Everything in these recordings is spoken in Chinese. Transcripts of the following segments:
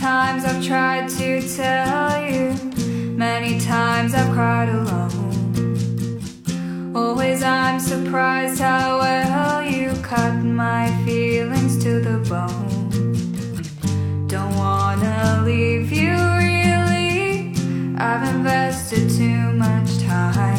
times I've tried to tell you, many times I've cried alone. Always I'm surprised how well you cut my feelings to the bone. Don't wanna leave you really. I've invested too much time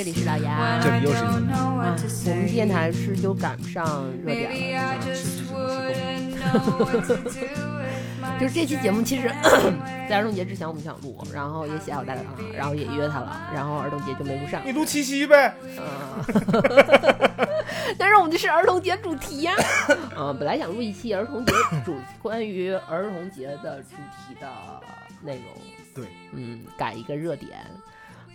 这里是老杨。这里又是一个 don't know 啊我们电台是就赶不上热点了。就是这期节目，其实 在儿童节之前我们想录，然后也写好大纲，然后也约他了，然后儿童节就没录上。你录七夕呗？嗯，但是我们这是儿童节主题呀、嗯，本来想录一期儿童节主关于儿童节的主题的内容，对，嗯，改一个热点，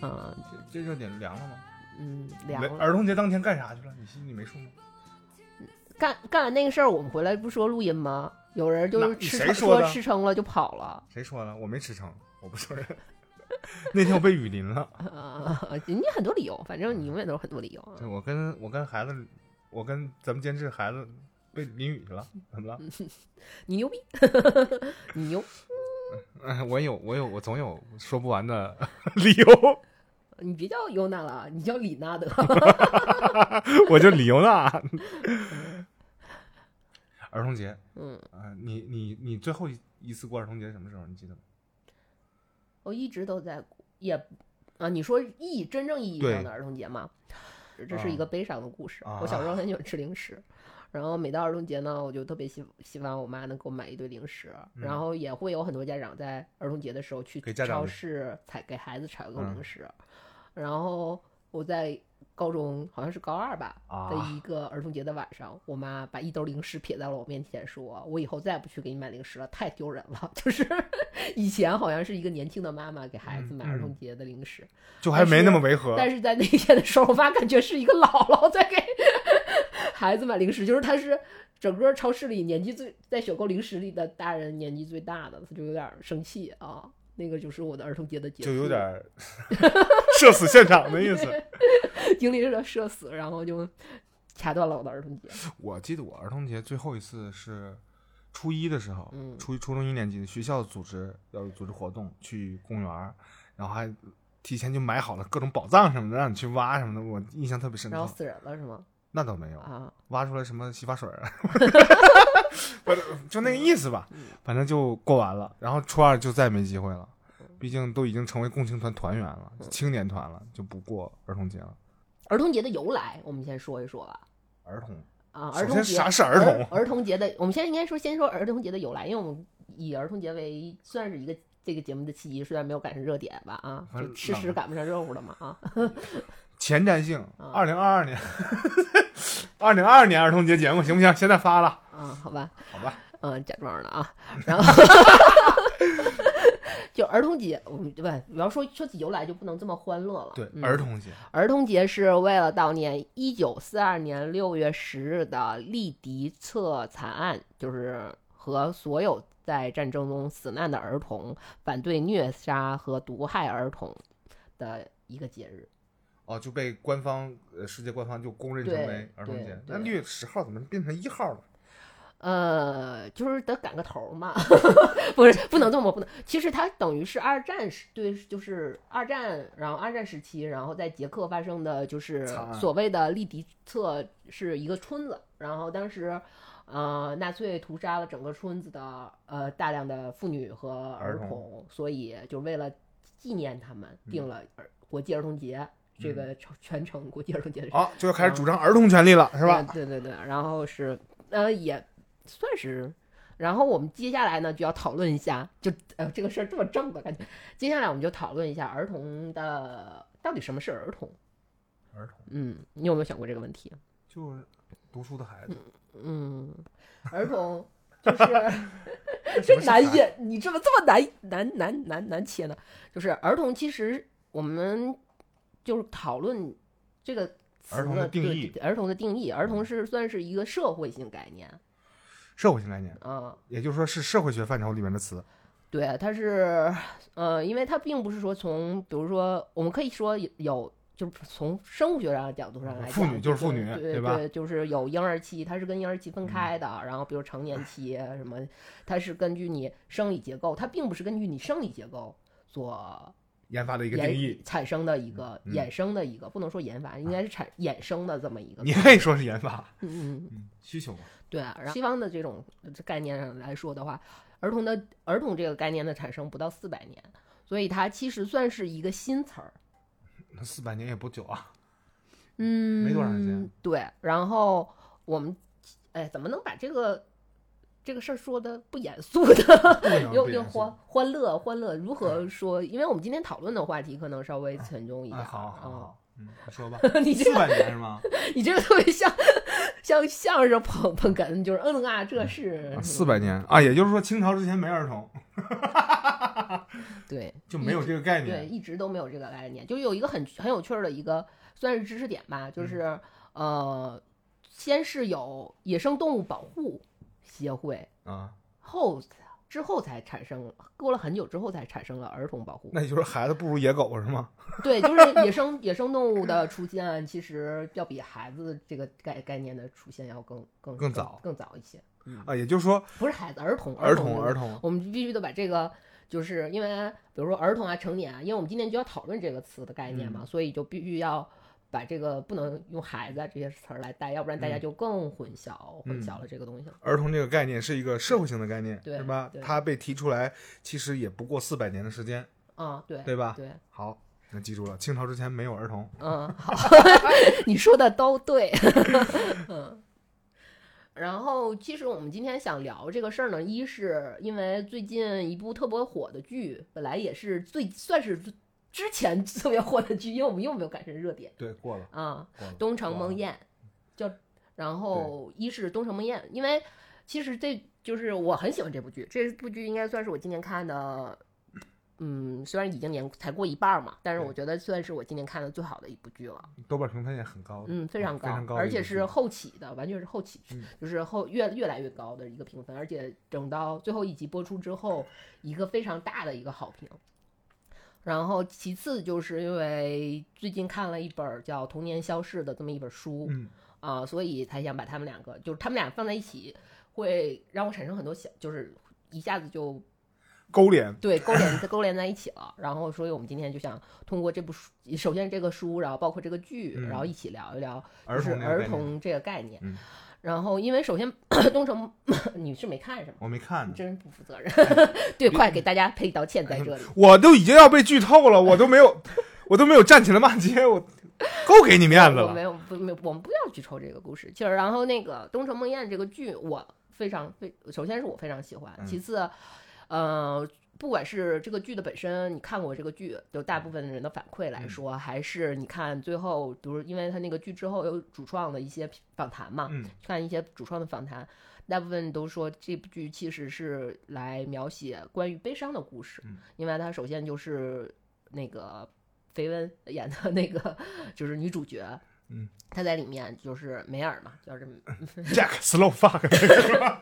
嗯这热点凉了吗？嗯，凉了。儿童节当天干啥去了？你心里没数吗？干干完那个事儿，我们回来不说录音吗？有人就是吃说吃撑了就跑了，谁说了？我没吃撑，我不承认。那天我被雨淋了，啊，你很多理由，反正你永远都有很多理由。对我跟我跟孩子，我跟咱们监制孩子被淋雨去了，怎么了？你牛逼，你牛，嗯，我有我有我总有说不完的 理由，你别叫尤娜了，你叫李纳德。我就李尤娜。儿童节，嗯，啊、你你你最后一一次过儿童节什么时候？你记得吗？我一直都在也啊，你说意真正意义上的儿童节吗？这是一个悲伤的故事。啊我小时候很喜欢吃零食，然后每到儿童节呢，我就特别希希望我妈能给我买一堆零食，嗯然后也会有很多家长在儿童节的时候去超市采给孩子采购嗯零食，然后我在高中好像是高二吧，啊的一个儿童节的晚上，我妈把一兜零食撇在了我面前，说：“我以后再也不去给你买零食了，太丢人了。”就是 以前好像是一个年轻的妈妈给孩子嗯买儿童节的零食，就还没那么违和。但是在那天的时候，我妈感觉是一个姥姥在给孩子买零食，就是他是整个超市里年纪最在选购零食里的大人年纪最大的，他就有点生气啊。那个就是我的儿童节的节，就有点儿 社死现场的意思。经历了社死，然后就掐断了我的儿童节。我记得我儿童节最后一次是初一的时候，嗯初一初中一年级学校组织要组织活动，去公园，然后还提前就买好了各种宝藏什么的，让你去挖什么的，我印象特别深刻。然后死人了是吗？那倒没有，啊，挖出来什么洗发水儿啊，不是就那个意思吧。反正就过完了，然后初二就再也没机会了，毕竟都已经成为共青团团员了，青年团了，就不过儿童节了。儿童节的由来，我们先说一说吧。儿童啊，儿童节啥是儿童儿童节的，我们先应该说先说儿童节的由来，因为我们以儿童节为算是一个这个节目的契机，虽然没有赶上热点吧啊，就吃屎赶不上热乎了嘛啊。前瞻性，啊二零二二年，二零二二年儿童节节目行不行？现在发了，嗯，好吧，好吧？嗯，假装的啊，然后 就儿童节，我们对吧？你要说说起由来，就不能这么欢乐了。对，嗯儿童节，儿童节是为了悼念一九四二年六月十日的利迪策惨案，就是和所有在战争中死难的儿童，反对虐杀和毒害儿童的一个节日。哦，就被官方呃世界官方就公认成为儿童节。那对六月十号怎么变成一号了？呃，就是得赶个头儿嘛，不是不能这么不能。其实它等于是二战时对，就是二战，然后二战时期，然后在捷克发生的就是所谓的利迪策是一个村子，然后当时呃纳粹屠杀了整个村子的呃大量的妇女和儿儿童童，所以就为了纪念他们，定了儿国际儿童节。这个全全程国际儿童节的好，就要开始主张儿童权利了，是吧？嗯对对对，然后是呃也算是然后我们接下来呢就要讨论一下，就呃这个事儿这么正的感觉。接下来我们就讨论一下儿童的到底什么是儿童？儿童嗯，你有没有想过这个问题？就是读书的孩子，嗯，儿童就是 什这难也，你这么这么难难难难难切呢？就是儿童，其实我们就是讨论这个词儿童的定义儿童的定义，儿童是算是一个社会性概念社会性概念，啊。也就是说是社会学范畴里面的词。对，它是呃，因为它并不是说从，比如说，我们可以说有，就是从生物学上的角度上来讲，妇女就是妇对女对对吧就是有婴儿期，它是跟婴儿期分开的，然后比如成年期什么，它是根据你生理结构，它并不是根据你生理结构所研发的一个定义，产生的一个嗯衍生的一个，不能说研发，应该是产衍生的这么一个，你可以说是研发，嗯嗯。嗯，需求嘛。对啊，然后西方的这种概念上来说的话，儿童的儿童这个概念的产生不到四百年，所以它其实算是一个新词儿。那四百年也不久啊，嗯，没多长时间。对，然后我们，哎，怎么能把这个这个事儿说的不严肃的，又又欢欢乐欢乐？如何说？因为我们今天讨论的话题可能稍微沉重一点。好好嗯好，嗯，你说吧。你这四百年是吗？你这个特别像像相声捧捧哏，就是嗯啊，这是啊四百年啊，也就是说清朝之前没儿童，对就没有这个概念对，一直都没有这个概念。就有一个很很有趣儿的一个算是知识点吧，嗯就是、呃，先是有野生动物保护协会，啊，后之后才产生，过了很久之后才产生了儿童保护。那也就是孩子不如野狗是吗？对，就是野生 野生动物的出现，其实要比孩子这个概概念的出现要更更更早更早一些。啊，也就是说不是孩子，儿童，儿童童儿童我们必须得把这个，就是因为比如说儿童啊、成年啊，因为我们今天就要讨论这个词的概念嗯嘛，所以就必须要把这个不能用孩子啊这些词儿来带，要不然大家嗯就更混淆、混淆了这个东西了。儿童这个概念是一个社会性的概念，对是吧对？它被提出来其实也不过四百年的时间，啊，对，对吧？对，好，那记住了，清朝之前没有儿童。嗯，好，你说的都对，嗯。然后，其实我们今天想聊这个事儿呢，一是因为最近一部特别火的剧，本来也是最算是之前特别火的剧，因为我们又没有赶上热点对，过了，啊，了。《东城梦魇》叫，然后一是《东城梦魇》，因为其实这就是我很喜欢这部剧，这部剧应该算是我今年看的，嗯，虽然已经年才过一半儿嘛，但是我觉得算是我今年看的最好的一部剧了。豆瓣评分也很高，嗯，非常高，非常高而且是后起的，完全是后起，嗯就是后越越来越高的一个评分，而且整到最后一集播出之后，一个非常大的一个好评。然后其次就是因为最近看了一本儿叫《童年消逝》的这么一本书，嗯，啊、所以才想把他们两个，就是他们俩放在一起，会让我产生很多想，就是一下子就勾连，对，勾连勾连在一起了。然后，所以我们今天就想通过这部书，首先这个书，然后包括这个剧，嗯然后一起聊一聊就是儿童这个概念童这个概念。嗯然后，因为首先 东城 你是没看是吗？我没看真不负责任。对，快给大家赔礼道歉在这里。我都已经要被剧透了，我都没有，我都没有站起来骂街，我够给你面子了。我没有不没有，我们不要剧透这个故事。其实，然后那个《东城梦魇》这个剧，我非常非，首先是我非常喜欢，嗯其次，呃，不管是这个剧的本身，你看过这个剧，就大部分人的反馈来说，还是你看最后，比如因为他那个剧之后有主创的一些访谈嘛，嗯看一些主创的访谈，大部分都说这部剧其实是来描写关于悲伤的故事，嗯因为他首先就是那个绯闻演的那个就是女主角，嗯，她在里面就是梅尔嘛，叫这么，Jack slow fuck？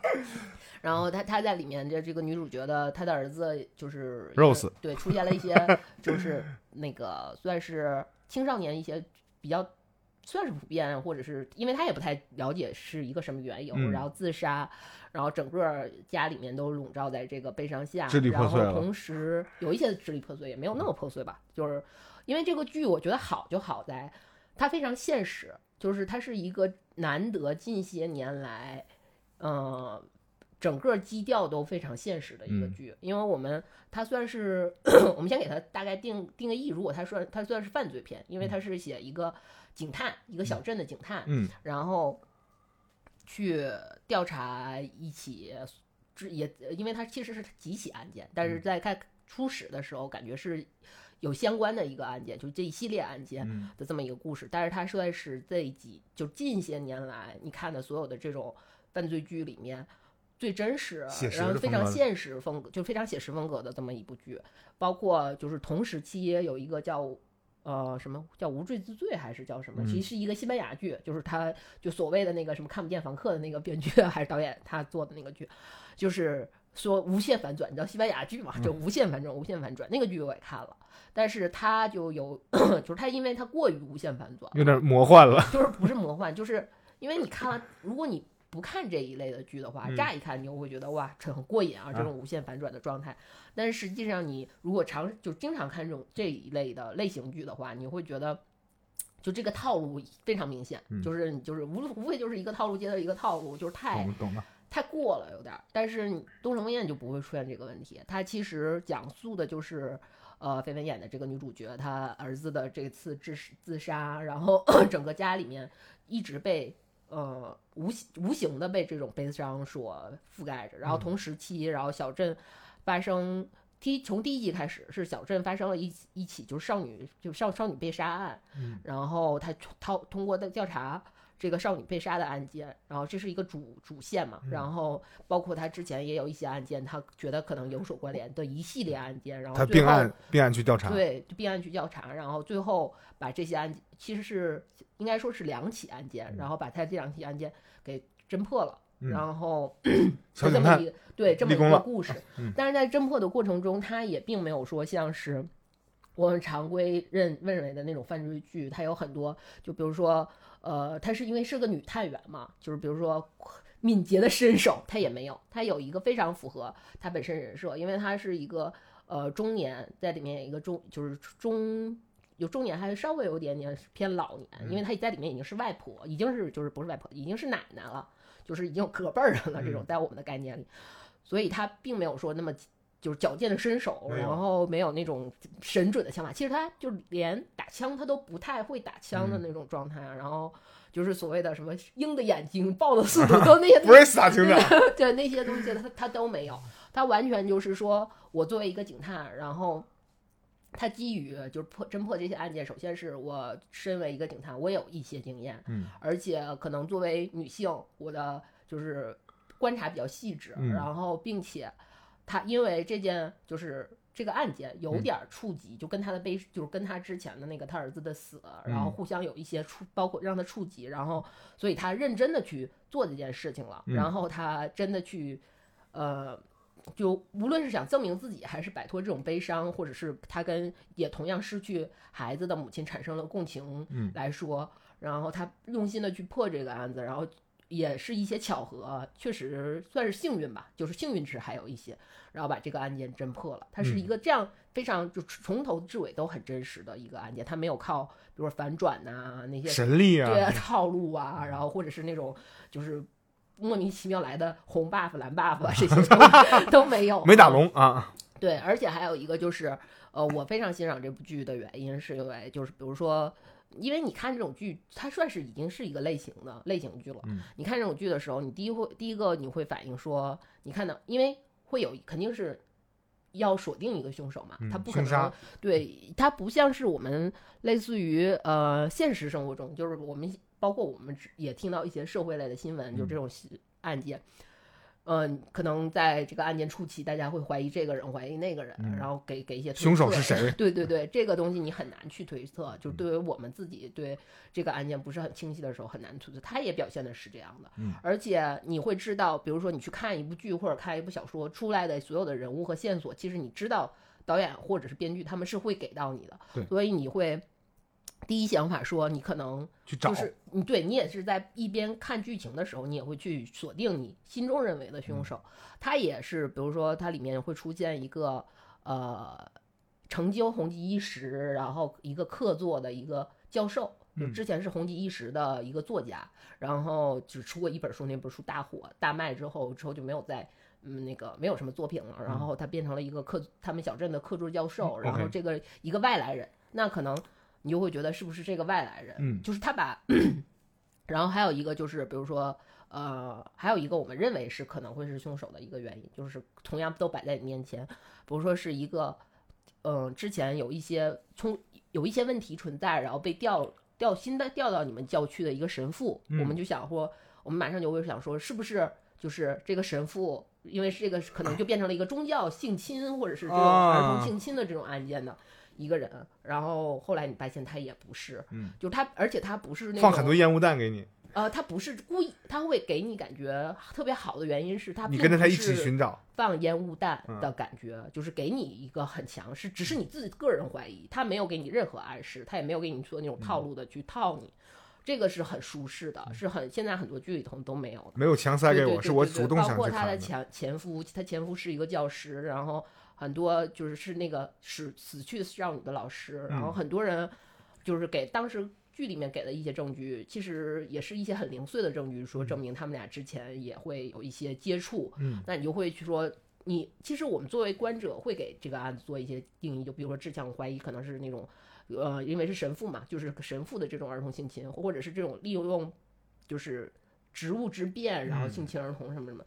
然后她她在里面的这个女主角的她的儿子就是 Rose 对，出现了一些 就是那个算是青少年一些比较。算是普遍，或者是因为他也不太了解是一个什么缘由，嗯然后自杀，然后整个家里面都笼罩在这个悲伤下，支离破碎然后同时有一些支离破碎，也没有那么破碎吧。就是因为这个剧，我觉得好就好在它非常现实，就是它是一个难得近些年来，呃，整个基调都非常现实的一个嗯剧。因为我们它算是 我们先给它大概定定个义，如果它算它算是犯罪片，因为它是写一个警探，一个小镇的警探，嗯然后去调查一起这也因为它其实是几起案件，但是在开初始的时候，感觉是有相关的一个案件，就是这一系列案件嗯的这么一个故事。但是它算是这几就近些年来你看的所有的这种犯罪剧里面。最真实，实然后非常现实风格，就非常写实风格的这么一部剧，包括就是同时期有一个叫呃什么叫无罪之罪还是叫什么，嗯。其实是一个西班牙剧，就是他就所谓的那个什么看不见房客的那个编剧还是导演他做的那个剧，就是说无限反转，你知道西班牙剧嘛，就无限反转，无限反转那个剧我也看了，但是他就有 就是他因为他过于无限反转，有点魔幻了。就是不是魔幻，就是因为你看了，如果你不看这一类的剧的话，嗯乍一看你又会觉得哇，这很过瘾啊，这种无限反转的状态。但是实际上，你如果常就经常看这种这一类的类型剧的话，你会觉得。就这个套路非常明显，嗯就是你就是无无非就是一个套路接着一个套路，就是太太过了有点儿。但是《东城梦魇》就不会出现这个问题，它其实讲述的就是，呃，绯闻演的这个女主角，她儿子的这次自自杀，然后 整个家里面一直被呃无形无形的被这种悲伤所覆盖着，然后同时期，然后小镇发生。第从第一集开始，是小镇发生了一起一起就是少女就少少女被杀案，嗯。然后他通通过的调查这个少女被杀的案件，然后这是一个主主线嘛，嗯然后包括他之前也有一些案件，他觉得可能有所关联的一系列案件，然后他并案并案去调查，对并案去调查，然后最后把这些案件其实是应该说是两起案件，然后把他这两起案件给侦破了，嗯然后 就这么一个对这么一个故事嗯。但是在侦破的过程中，他也并没有说像是我们常规认认为的那种犯罪剧，它有很多，就比如说呃，她是因为是个女探员嘛，就是比如说。敏捷的身手，她也没有，她有一个非常符合她本身人设，因为她是一个呃中年，在里面有一个中就是中有中年，还稍微有点点偏老年，因为她在里面已经是外婆，已经是就是不是外婆，已经是奶奶了，就是已经有隔辈儿人了，这种在我们的概念里，所以她并没有说那么就是矫健的身手，然后没有那种神准的枪法，其实他就连打枪他都不太会打枪的那种状态，然后就是所谓的什么鹰的眼睛、豹的速度，都那些不是打枪的，对那些东西他他都没有，他完全就是说我作为一个警探，然后他基于就是破侦破这些案件，首先是我身为一个警探，我有一些经验，嗯，而且可能作为女性，我的就是观察比较细致，嗯然后并且他因为这件就是。这个案件有点儿触及，就跟他的悲，就是跟他之前的那个他儿子的死，然后嗯。互相有一些触，包括让他触及，然后所以他认真的去做这件事情了，嗯。然后他真的去，呃，就无论是想证明自己，还是摆脱这种悲伤，或者是他跟也同样失去孩子的母亲产生了共情嗯。来说，然后他用心的去破这个案子，然后也是一些巧合，确实算是幸运吧，就是幸运值还有一些，然后把这个案件侦破了。它是一个这样非常就从头至尾都很真实的一个案件，它没有靠比如说反转呐、那些神力啊，对啊套路啊，然后或者是那种就是莫名其妙来的红 buff 蓝 buff 啊 这些都都没有，没打龙啊，对，而且还有一个就是，呃，我非常欣赏这部剧的原因，是因为就是比如说，因为你看这种剧，它算是已经是一个类型的类型剧了。嗯你看这种剧的时候，你第一会第一个你会反应说，你看到，因为会有肯定是要锁定一个凶手嘛，嗯他不可能对他不像是我们类似于呃现实生活中，就是我们包括我们也听到一些社会类的新闻，就嗯这种案件。嗯，可能在这个案件初期，大家会怀疑这个人，怀疑那个人，嗯然后给给一些推凶手测是谁？对对对，这个东西你很难去推测，就对于我们自己对这个案件不是很清晰的时候，很难推测。他也表现的是这样的，嗯而且你会知道，比如说你去看一部剧或者看一部小说出来的所有的人物和线索，其实你知道导演或者是编剧他们是会给到你的，对所以你会第一想法说你可能去找就，是你对你也是在一边看剧情的时候，你也会去锁定你心中认为的凶手。他也是，比如说它里面会出现一个呃成就红极一时，然后一个客座的一个教授，就嗯之前是红极一时的一个作家，然后只出过一本书，那本书大火大卖之后，之后就没有再。嗯，那个没有什么作品了，然后他变成了一个客，他们小镇的客座教授，嗯然后这个一个外来人，那可能你就会觉得是不是这个外来人，嗯就是他把，然后还有一个就是比如说呃，还有一个我们认为是可能会是凶手的一个原因，就是同样都摆在你面前，比如说是一个，嗯、之前有一些从有一些问题存在，然后被调调新的调到你们教区的一个神父，嗯我们就想说，我们马上就会想说，是不是就是这个神父，因为这个可能就变成了一个宗教性侵或者是这种儿童啊性侵的这种案件的。一个人，然后后来你发现他也不是，嗯，就他，而且他不是那种放很多烟雾弹给你，呃，他不是故意，他会给你感觉特别好的原因是他你跟着他一起寻找。放烟雾弹嗯的感觉，就是给你一个很强，是只是你自己个人怀疑，他没有给你任何暗示，他也没有给你做那种套路的去套你，这个是很舒适的，是很现在很多剧里头都没有的。没有强塞给我，对对对是我主动想包括他的。前前夫，他前夫是一个教师，然后很多就是是那个死死去少女的老师，然后嗯。很多人就是给当时剧里面给的一些证据，其实也是一些很零碎的证据，说证明他们俩之前也会有一些接触，嗯，那你就会去说。你其实我们作为观者会给这个案子做一些定义，就比如说志向怀疑可能是那种，呃，因为是神父嘛，就是神父的这种儿童性侵，或者是这种利用就是职务之便然后嗯。性侵儿童什么什么，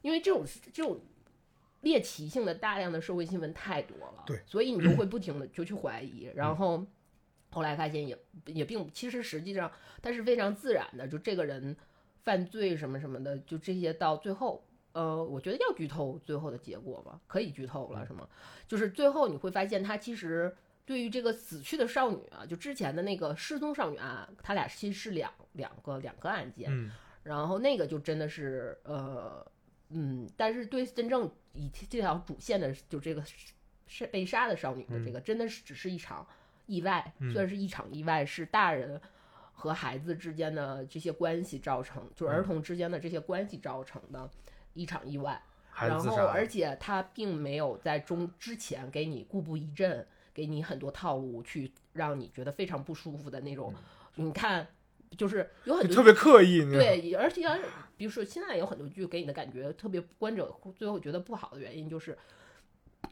因为这种这种猎奇性的大量的社会新闻太多了，对，所以你就会不停的就去怀疑，然后后来发现也也并其实实际上它是非常自然的，就这个人犯罪什么什么的，就这些到最后。呃，我觉得要剧透最后的结果吧，可以剧透了，是吗？就是最后你会发现，他其实对于这个死去的少女啊，就之前的那个失踪少女案，他俩其实是两两个两个案件，嗯然后那个就真的是呃嗯，但是对真正以这条主线的，就这个是被杀的少女的这个，真的是只是一场意外，嗯虽然是一场意外，是大人和孩子之间的这些关系造成，就儿童之间的这些关系造成的一场意外。然后，而且他并没有在中之前给你故布一阵，给你很多套路，去让你觉得非常不舒服的那种。你看，就是有很多特别刻意。对，而且比如说现在有很多剧给你的感觉特别观者最后觉得不好的原因就是。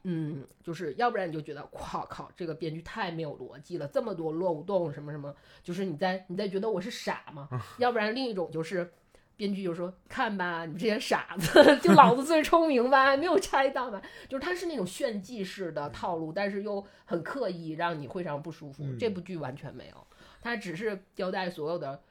嗯，就是要不然你就觉得，哇靠，这个编剧太没有逻辑了，这么多漏洞什么什么，就是你在你在觉得我是傻吗？要不然另一种就是，编剧就说，看吧，你这些傻子，就老子最聪明吧，没有猜到吧？就是他是那种炫技式的套路，但是又很刻意，让你非常不舒服。嗯这部剧完全没有，他只是交代所有的。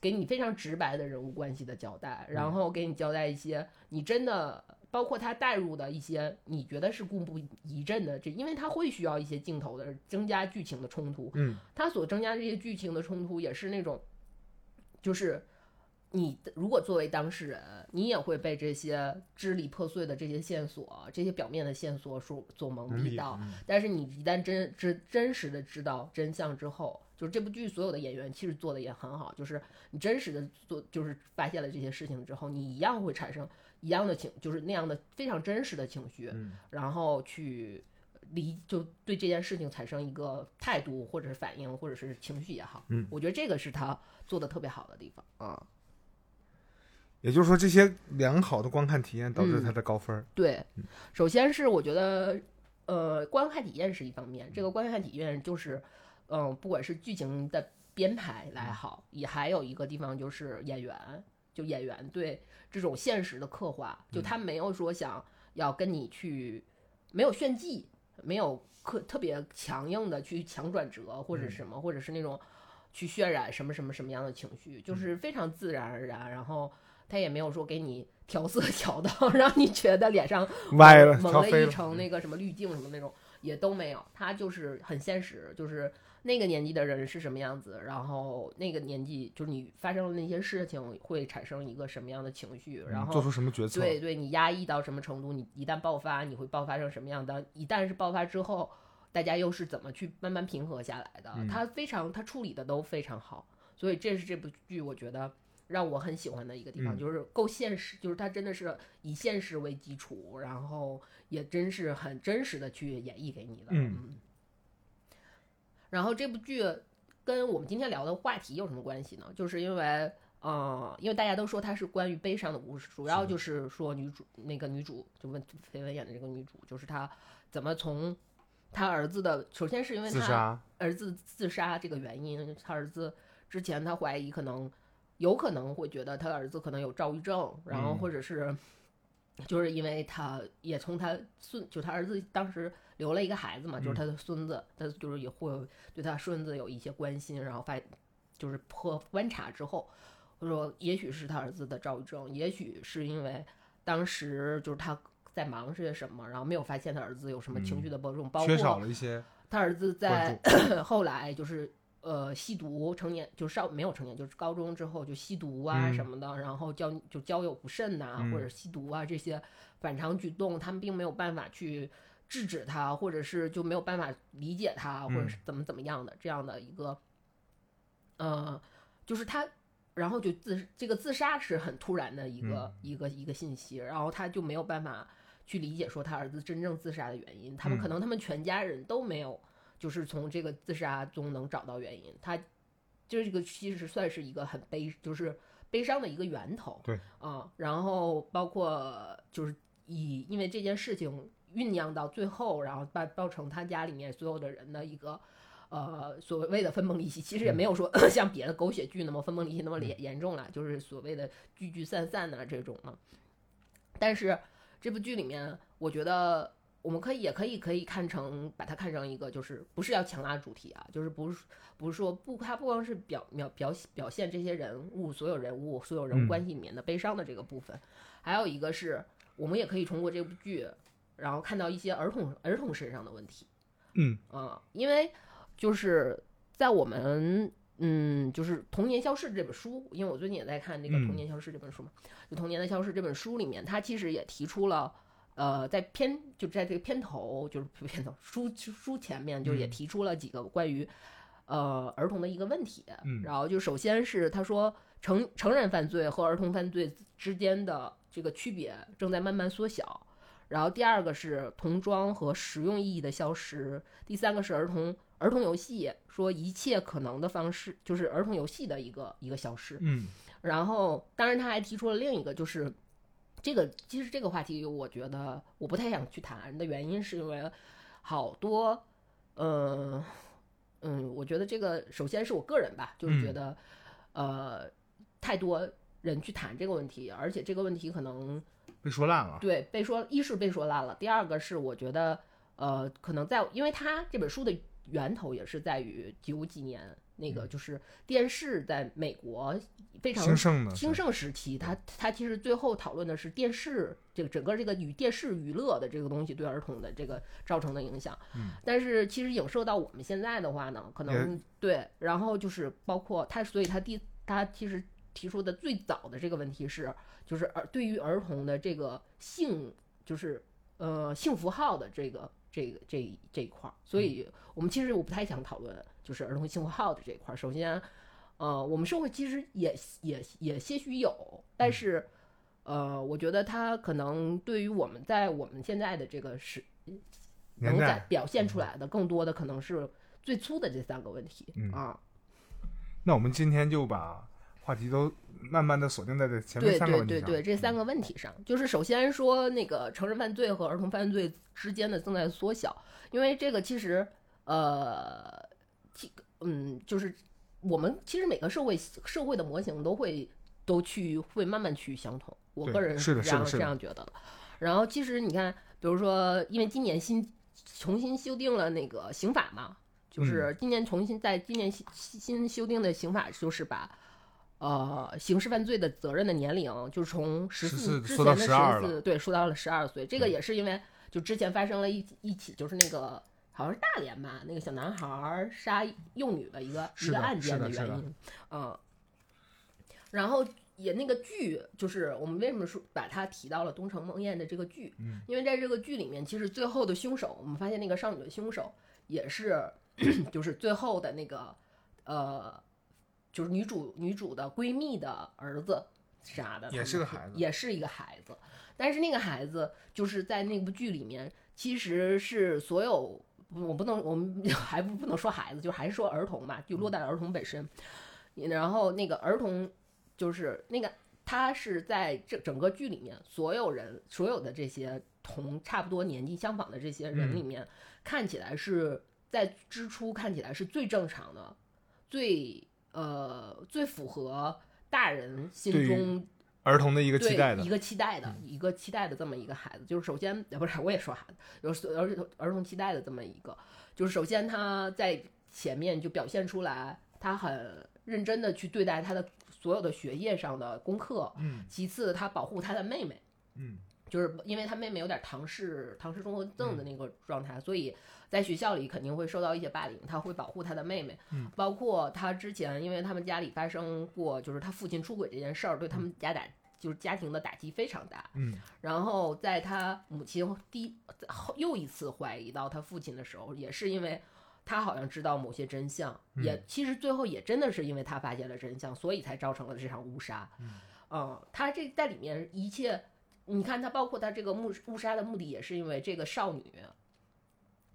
给你非常直白的人物关系的交代，然后给你交代一些你真的包括他带入的一些你觉得是故布疑阵的，这因为他会需要一些镜头的增加剧情的冲突，嗯，他所增加这些剧情的冲突也是那种，就是你如果作为当事人，你也会被这些支离破碎的这些线索、这些表面的线索所所蒙蔽到。嗯但是你一旦真真真实的知道真相之后，就是这部剧所有的演员其实做的也很好，就是你真实的做，就是发现了这些事情之后，你一样会产生一样的情，就是那样的非常真实的情绪，嗯然后去理就对这件事情产生一个态度或者是反应或者是情绪也好，嗯我觉得这个是他做的特别好的地方啊。也就是说，这些良好的观看体验导致嗯它的高分儿。对，首先是我觉得，呃，观看体验是一方面，这个观看体验就是，嗯、不管是剧情的编排来好，也还有一个地方就是演员，就演员对这种现实的刻画，就他没有说想要跟你去，没有炫技，没有刻特别强硬的去强转折或者什么，或者是那种去渲染什么什么什么样的情绪，就是非常自然而然，然后。他也没有说给你调色调到 让你觉得脸上歪了，蒙了一。层那个什么滤镜什么那种也都没有，他就是很现实，就是那个年纪的人是什么样子，然后那个年纪就是你发生了那些事情会产生一个什么样的情绪，然后嗯做出什么决策？对对，你压抑到什么程度，你一旦爆发，你会爆发成什么样的？一旦是爆发之后，大家又是怎么去慢慢平和下来的？嗯他非常，他处理的都非常好，所以这是这部剧我觉得让我很喜欢的一个地方，嗯就是够现实，就是它真的是以现实为基础，然后也真是很真实的去演绎给你的。嗯然后这部剧跟我们今天聊的话题有什么关系呢？就是因为，呃，因为大家都说它是关于悲伤的故事，主要就是说女主那个女主就问绯闻演的这个女主，就是她怎么从她儿子的，首先是因为她。儿子自杀这个原因，她儿子之前她怀疑可能有可能会觉得他儿子可能有躁郁症，然后嗯。或者是就是因为他也从他孙，就他儿子当时留了一个孩子嘛，就是他的孙子，他就是也会对他孙子有一些关心，然后发就是破观察之后，我说也许是他儿子的躁郁症，也许是因为当时就是他在忙些什么，然后没有发现他儿子有什么情绪的波动，包缺少括了一些他儿子在 后来就是呃吸毒，成年就上没有成年，就是高中之后就吸毒啊嗯。什么的，然后交就交友不慎呐、嗯或者吸毒啊这些反常举动，他们并没有办法去制止他，或者是就没有办法理解他，或者嗯。是怎么怎么样的这样的一个，呃，就是他。然后就自这个自杀是很突然的一个、嗯。一个一个信息，然后他就没有办法去理解说他儿子真正自杀的原因，他们嗯。可能他们全家人都没有就是从这个自杀中能找到原因。他就是这个其实算是一个很悲，就是悲伤的一个源头。对啊、然后包括就是以因为这件事情酝酿到最后，然后把造成他家里面所有的人的一个。呃，所谓的分崩离析，其实也没有说 像别的狗血剧那么分崩离析那么严严重了，就是所谓的聚聚散散的、这种啊。但是这部剧里面，我觉得我们可以也可以可以看成把它看成一个，就是不是要强拉主题啊，就是不是不是说不，它不光是表表表表现这些人物所有人物所有人物嗯关系里面的悲伤的这个部分，还有一个是我们也可以通过这部剧，然后看到一些儿童儿童身上的问题。嗯啊、因为就是在我们嗯，就是《童年消逝》这本书，因为我最近也在看那个《嗯童年消逝》这本书嘛，就《童年的消逝》这本书里面，它其实也提出了。呃，在片就在这个片头，就是 片头书书前面，就也嗯提出了几个关于、呃儿童的一个问题。嗯然后就首先是他说成成人犯罪和儿童犯罪之间的这个区别正在慢慢缩小。然后第二个是童装和实用意义的消失，第三个是儿童儿童游戏，说一切可能的方式就是儿童游戏的一个一个消失。嗯然后当然他还提出了另一个就是。这个其实这个话题，我觉得我不太想去谈的原因，是因为好多，嗯、嗯，我觉得这个首先是我个人吧，就是觉嗯得，呃，太多人去谈这个问题，而且这个问题可能被说烂了。对，被说一是被说烂了，第二个是我觉得，呃，可能在因为他这本书的源头也是在于九几年那个就是电视在美国非常兴盛的兴盛时期，它它其实最后讨论的是电视这个整个这个与电视娱乐的这个东西对儿童的这个造成的影响。嗯，但是其实影射到我们现在的话呢，可能对，然后就是包括他，所以他第他其实提出的最早的这个问题是，就是儿对于儿童的这个性，就是呃性符号的这个这个这这一块儿，所以我们其实我不太想讨论就是儿童性符号的这一块儿。首先，呃，我们社会其实也也也些许有，但是呃，我觉得它可能对于我们在我们现在的这个时能在表现出来的，更多的可能是最粗的这三个问题、嗯。啊。那我们今天就把话题都慢慢的锁定在这前面对三个问题上。对对对对，这三个问题上，就是首先说那个成人犯罪和儿童犯罪之间的正在缩小，因为这个其实呃，其嗯，就是我们其实每个社会社会的模型都会都去会慢慢趋于相同，我个人是这样这样觉得的。然后其实你看，比如说，因为今年新重新修订了那个刑法嘛，就是今年重新在今年新新修订的刑法，就是把呃刑事犯罪的责任的年龄，就是从十四14缩到之前的十四，对，说到了十二岁。这个也是因为就之前发生了一一起，就是那个好像是大连吧，那个小男孩儿杀幼女的一个一个案件的原因，嗯。然后也那个剧，就是我们为什么说把它提到了《东城梦魇》的这个剧，嗯因为在这个剧里面，其实最后的凶手，我们发现那个少女的凶手也是，就是最后的那个呃，就是女主女主的闺蜜的儿子啥的，也是个孩子也是一个孩子。但是那个孩子就是在那部剧里面，其实是所有我不能，我们 还不不能说孩子，就还是说儿童吧，就落在儿童本身。然后那个儿童就是那个他是在这整个剧里面，所有人所有的这些同差不多年纪相仿的这些人里面，看起来是在之初看起来是最正常的，最呃最符合大人心中儿童的一个期待的一，个期待的、一个期待的这么一个孩子，就是首先呃不是我也说孩子，就是儿童儿童期待的这么一个，就是首先他在前面就表现出来，他很认真的去对待他的所有的学业上的功课，嗯其次他保护他的妹妹。嗯就是因为他妹妹有点唐氏唐氏综合症的那个状态，所以在学校里肯定会受到一些霸凌。他会保护他的妹妹，嗯包括他之前，因为他们家里发生过就是他父亲出轨这件事儿，对他们家打就是家庭的打击非常大。嗯然后在他母亲第后又一次怀疑到他父亲的时候，也是因为他好像知道某些真相，嗯也其实最后也真的是因为他发现了真相，所以才造成了这场误杀。嗯，他这在里面一切，你看他包括他这个目误杀的目的，也是因为这个少女，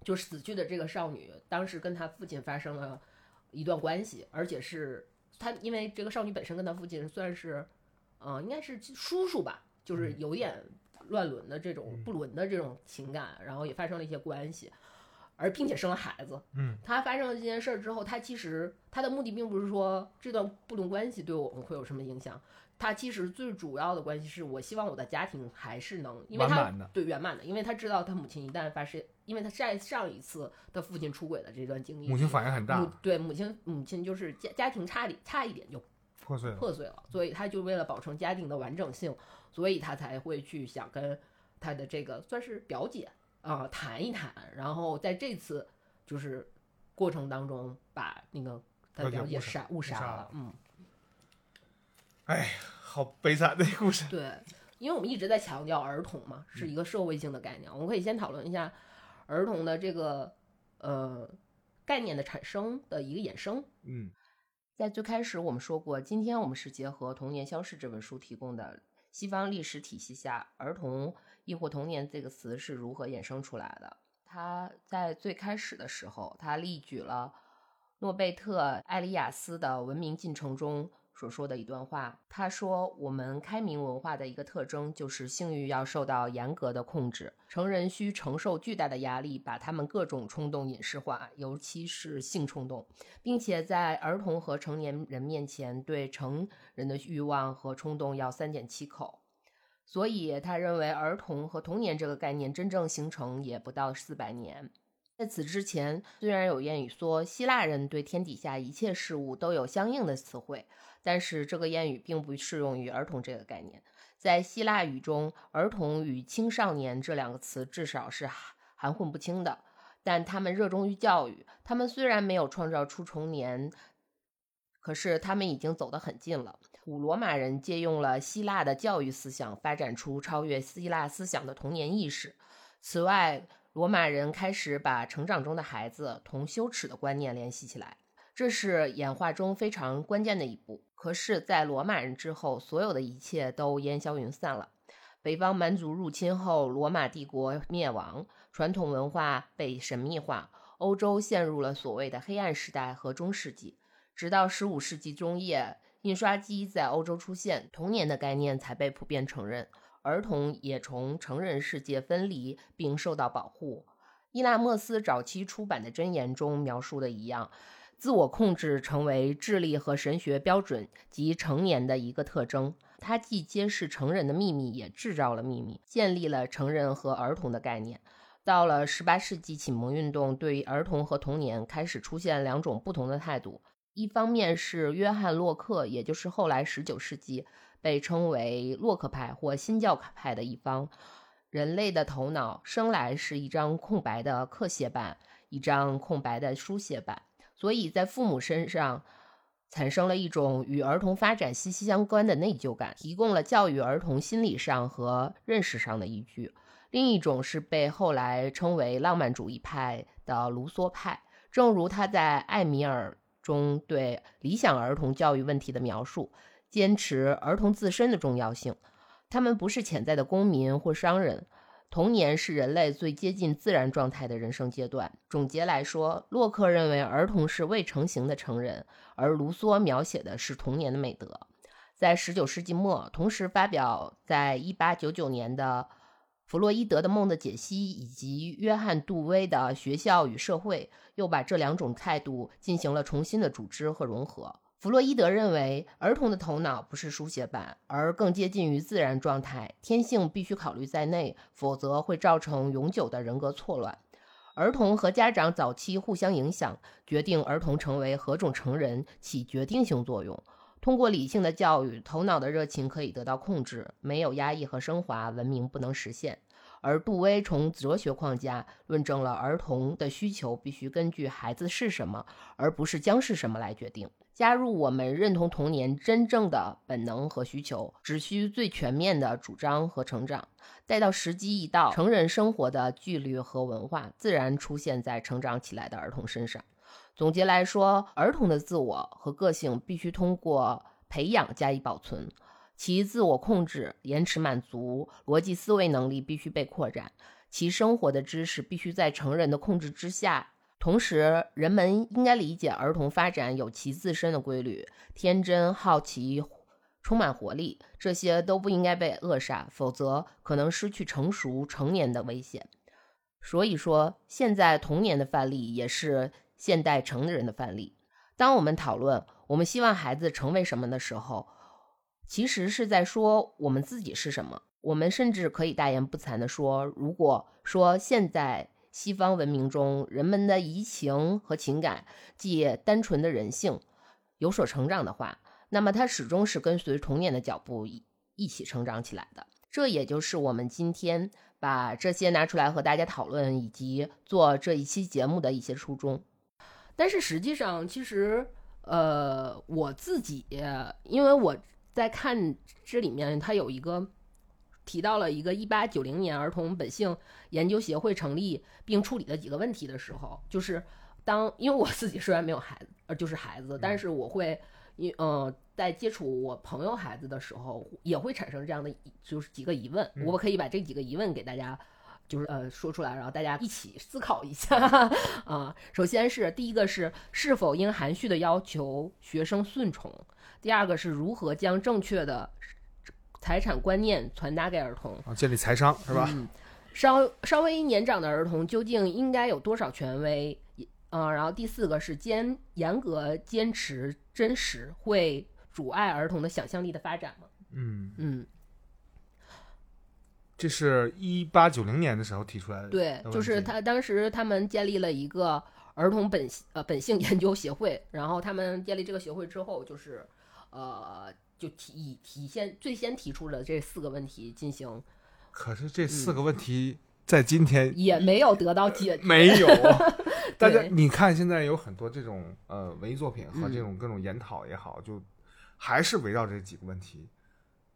就是死去的这个少女，当时跟他父亲发生了一段关系，而且是他因为这个少女本身跟他父亲算是，呃，应该是叔叔吧，就是有点乱伦的这种不伦的这种情感，然后也发生了一些关系。而并且生了孩子，嗯，他发生了这件事儿之后，他其实他的目的并不是说这段不伦关系对我们会有什么影响，他其实最主要的关系是我希望我的家庭还是能，因为他完满的对圆满的，因为他知道他母亲一旦发生，因为他在上一次他父亲出轨的这段经历，母亲反应很母大，对母亲母亲就是家家庭差点差一点就破碎了，破碎了，所以他就为了保证家庭的完整性，所以他才会去想跟他的这个算是表姐啊、谈一谈，然后在这次就是过程当中把那个他的表姐杀误杀杀了了，嗯，好悲惨的故事。对，因为我们一直在强调儿童嘛，是一个社会性的概念，我们可以先讨论一下儿童的这个呃概念的产生的一个衍生。嗯在最开始我们说过，今天我们是结合《童年消逝》这本书提供的西方历史体系下“儿童”亦或“童年”这个词是如何衍生出来的。他在最开始的时候，他例举了诺贝特·艾利亚斯的《文明进程》中所说的一段话。他说：“我们开明文化的一个特征就是性欲要受到严格的控制，成人需承受巨大的压力，把他们各种冲动隐式化，尤其是性冲动。”并且在儿童和成年人面前，对成人的欲望和冲动要三缄其口。所以，他认为儿童和童年这个概念真正形成也不到四百年。在此之前，虽然有谚语说希腊人对天底下一切事物都有相应的词汇，但是这个谚语并不适用于儿童这个概念。在希腊语中，儿童与青少年这两个词至少是含混不清的。但他们热衷于教育，他们虽然没有创造出童年，可是他们已经走得很近了。古罗马人借用了希腊的教育思想，发展出超越希腊思想的童年意识。此外，罗马人开始把成长中的孩子同羞耻的观念联系起来，这是演化中非常关键的一步。可是，在罗马人之后，所有的一切都烟消云散了。北方蛮族入侵后，罗马帝国灭亡，传统文化被神秘化，欧洲陷入了所谓的黑暗时代和中世纪。直到十五世纪中叶，印刷机在欧洲出现，童年的概念才被普遍承认，儿童也从成人世界分离并受到保护。伊纳莫斯早期出版的箴言中描述的一样，自我控制成为智力和神学标准及成年的一个特征。它既揭示成人的秘密，也制造了秘密，建立了成人和儿童的概念。到了十八世纪启蒙运动，对于儿童和童年开始出现两种不同的态度。一方面是约翰·洛克，也就是后来十九世纪被称为洛克派或新教派的一方。人类的头脑生来是一张空白的刻写板，一张空白的书写板，所以在父母身上产生了一种与儿童发展息息相关的内疚感，提供了教育儿童心理上和认识上的依据。另一种是被后来称为浪漫主义派的卢梭派，正如他在《艾米尔》中对理想儿童教育问题的描述，坚持儿童自身的重要性。他们不是潜在的公民或商人。童年是人类最接近自然状态的人生阶段。总结来说，洛克认为儿童是未成型的成人，而卢梭描写的是童年的美德。在19世纪末，同时发表在1899年的弗洛伊德的《梦的解析》以及约翰·杜威的《学校与社会》，又把这两种态度进行了重新的组织和融合。弗洛伊德认为，儿童的头脑不是书写版，而更接近于自然状态，天性必须考虑在内，否则会造成永久的人格错乱。儿童和家长早期互相影响，决定儿童成为何种成人起决定性作用。通过理性的教育，头脑的热情可以得到控制，没有压抑和升华，文明不能实现。而杜威从哲学框架论证了儿童的需求必须根据孩子是什么，而不是将是什么来决定。加入我们认同童年真正的本能和需求，只需最全面的主张和成长。待到时机一到，成人生活的纪律和文化自然出现在成长起来的儿童身上。总结来说，儿童的自我和个性必须通过培养加以保存。其自我控制、延迟满足、逻辑思维能力必须被扩展，其生活的知识必须在成人的控制之下。同时，人们应该理解儿童发展有其自身的规律，天真、好奇、充满活力，这些都不应该被扼杀，否则可能失去成熟成年的危险。所以说，现在童年的范例也是现代成人的范例。当我们讨论我们希望孩子成为什么的时候，其实是在说我们自己是什么。我们甚至可以大言不惭地说，如果说现在西方文明中人们的移情和情感，即单纯的人性，有所成长的话，那么它始终是跟随童年的脚步一一起成长起来的。这也就是我们今天把这些拿出来和大家讨论，以及做这一期节目的一些初衷。但是实际上，其实呃，我自己因为我。在看这里面，它有一个提到了一个一八九零年儿童本性研究协会成立并处理的几个问题的时候，就是当因为我自己虽然没有孩子，呃，就是孩子，但是我会，因呃，在接触我朋友孩子的时候，也会产生这样的就是几个疑问，我可以把这几个疑问给大家就是呃说出来，然后大家一起思考一下 啊。首先是第一个是是否应含蓄的要求学生顺从。第二个是如何将正确的财产观念传达给儿童啊，建立财商是吧？嗯，稍稍微年长的儿童究竟应该有多少权威？嗯，然后第四个是坚严格坚持真实会阻碍儿童的想象力的发展吗？嗯嗯，这是一八九零年的时候提出来的，对，就是他当时他们建立了一个儿童本呃本性研究协会，然后他们建立这个协会之后就是。呃，就体以体现最先提出的这四个问题进行，可是这四个问题在今天也没有得到解决，没有。大家你看，现在有很多这种呃文艺作品和这种各种研讨也好，就还是围绕这几个问题，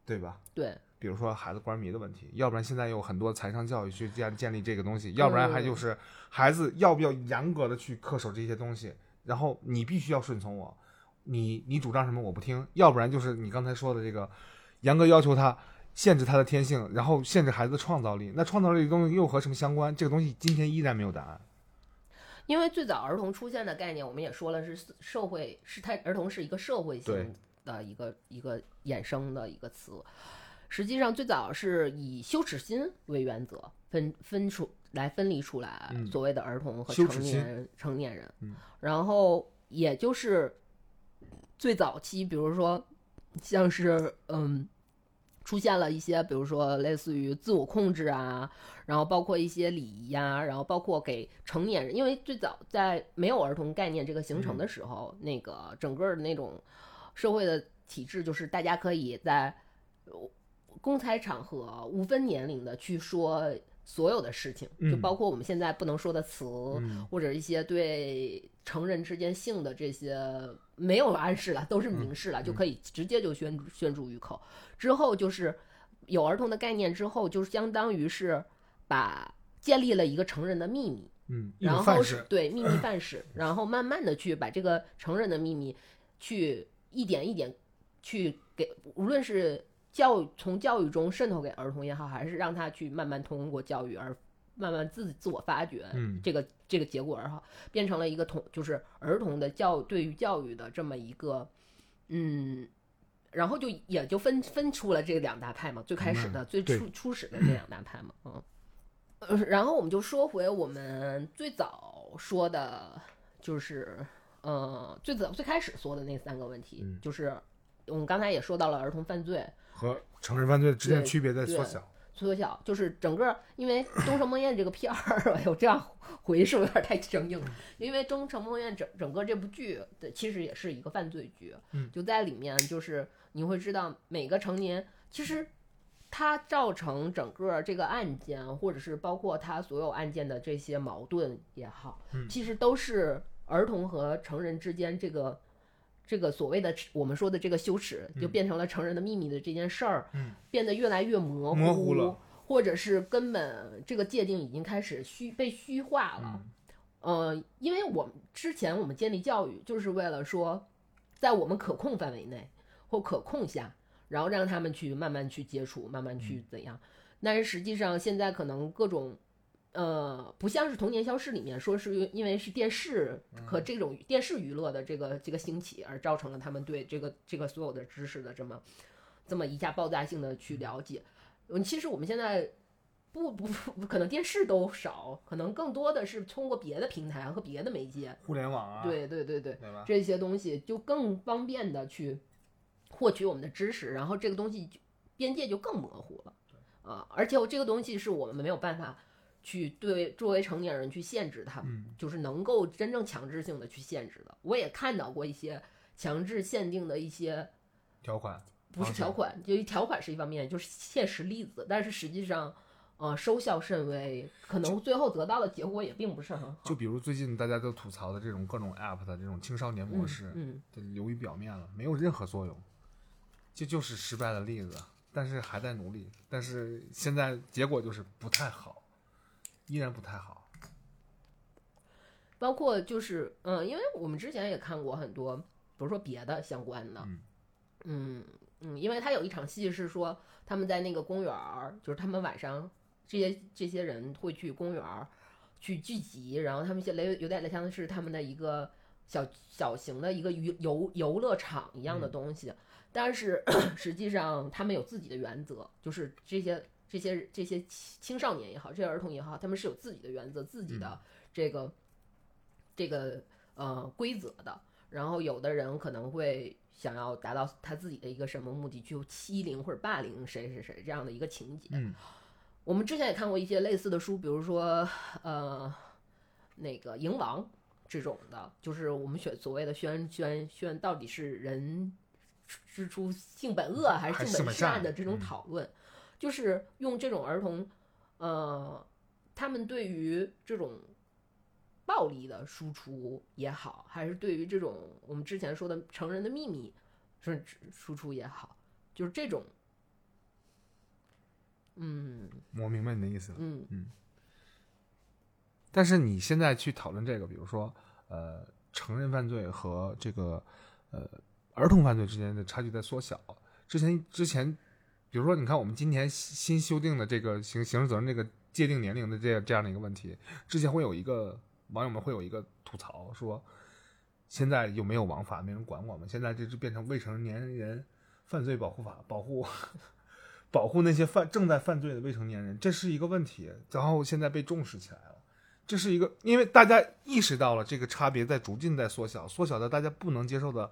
对吧？对。比如说孩子官迷的问题，要不然现在有很多财商教育去建建立这个东西，要不然还就是孩子要不要严格的去恪守这些东西，然后你必须要顺从我。你你主张什么我不听，要不然就是你刚才说的这个，严格要求他，限制他的天性，然后限制孩子的创造力。那创造力的东西又和什么相关？这个东西今天依然没有答案。因为最早儿童出现的概念，我们也说了是社会，是他儿童是一个社会性的一个一个衍生的一个词。实际上最早是以羞耻心为原则分分出来分离出来所谓的儿童和成年成年人，然后也就是。最早期，比如说，像是嗯，出现了一些，比如说类似于自我控制啊，然后包括一些礼仪呀，然后包括给成年人，因为最早在没有儿童概念这个形成的时候，那个整个的那种社会的体制，就是大家可以在公开场合无分年龄的去说。所有的事情，就包括我们现在不能说的词，或者一些对成人之间性的这些没有暗示了，都是明示了，就可以直接就宣宣诸于口。之后就是有儿童的概念之后，就相当于是把建立了一个成人的秘密，嗯，然后是对秘密范式，然后慢慢的去把这个成人的秘密去一点一点去给，无论是。教育从教育中渗透给儿童也好，还是让他去慢慢通过教育而慢慢自自我发掘，嗯，这个这个结果而好，变成了一个童就是儿童的教对于教育的这么一个，嗯，然后就也就分分出了这两大派嘛，最开始的最初初始的这两大派嘛，嗯，呃，然后我们就说回我们最早说的，就是呃，最早最开始说的那三个问题，嗯。就是我们刚才也说到了儿童犯罪和成人犯罪之间的区别在缩对小。缩小，就是整个因为《东城梦魇》这个片儿，哎呦，这样回是不是有点太生硬了。因为《东城梦魇》整整个这部剧的其实也是一个犯罪剧，嗯就在里面就是你会知道每个成年其实。它造成整个这个案件，或者是包括它所有案件的这些矛盾也好，嗯其实都是儿童和成人之间这个这个所谓的我们说的这个羞耻，就变成了成人的秘密的这件事儿，嗯变得越来越模糊，模糊了或者是根本这个界定已经开始虚被虚化了。嗯呃，因为我们之前我们建立教育就是为了说，在我们可控范围内或可控下，然后让他们去慢慢去接触，慢慢去怎样。但是实际上现在可能各种。呃，不像是《童年消失》里面说是因为是电视和这种电视娱乐的这个这个兴起而造成了他们对这个这个所有的知识的这么这么一下爆炸性的去了解。嗯，其实我们现在不不不可能电视都少，可能更多的是通过别的平台和别的媒介，互联网啊，对对对对，对？这些东西就更方便的去获取我们的知识，然后这个东西就边界就更模糊了啊！而且我这个东西是我们没有办法去对作为成年人去限制他们，嗯就是能够真正强制性的去限制的。我也看到过一些强制限定的一些条款不是条款，就条款是一方面，就是现实例子，但是实际上。呃，收效甚微，可能最后得到的结果也并不是很好。就比如最近大家都吐槽的这种各种 App 的这种青少年模式，嗯，就流于表面了，没有任何作用，这就是失败的例子。但是还在努力，但是现在结果就是不太好，依然不太好。包括就是，嗯，因为我们之前也看过很多，比如说别的相关的，嗯。嗯嗯，因为他有一场戏是说他们在那个公园儿，就是他们晚上这些这些人会去公园儿去聚集，然后他们现在有点像是他们的一个小小型的一个娱游游乐场一样的东西，但是 实际上他们有自己的原则，就是这些这些这些青少年也好，这些儿童也好，他们是有自己的原则，自己的这个。这个呃规则的，然后有的人可能会想要达到他自己的一个什么目的，去欺凌或者霸凌谁谁谁这样的一个情节。嗯，我们之前也看过一些类似的书，比如说呃那个《蝇王》这种的，就是我们选所谓的宣宣宣到底是人之初性本恶还是性本善善的这种嗯讨论，就是用这种儿童呃他们对于这种。暴力的输出也好，还是对于这种我们之前说的成人的秘密是输出也好，就是这种，嗯我明白你的意思了。嗯但是你现在去讨论这个，比如说呃，成人犯罪和这个呃儿童犯罪之间的差距在缩小。之前之前，比如说你看我们今年新修订的这个刑刑事责任这个界定年龄的这这样的一个问题，之前会有一个网友们会有一个吐槽说，现在有没有王法，没人管我们，现在这就变成未成年人犯罪保护法，保护 保护那些犯正在犯罪的未成年人，这是一个问题，然后现在被重视起来了。这是一个，因为大家意识到了这个差别在逐渐在缩小，缩小到大家不能接受的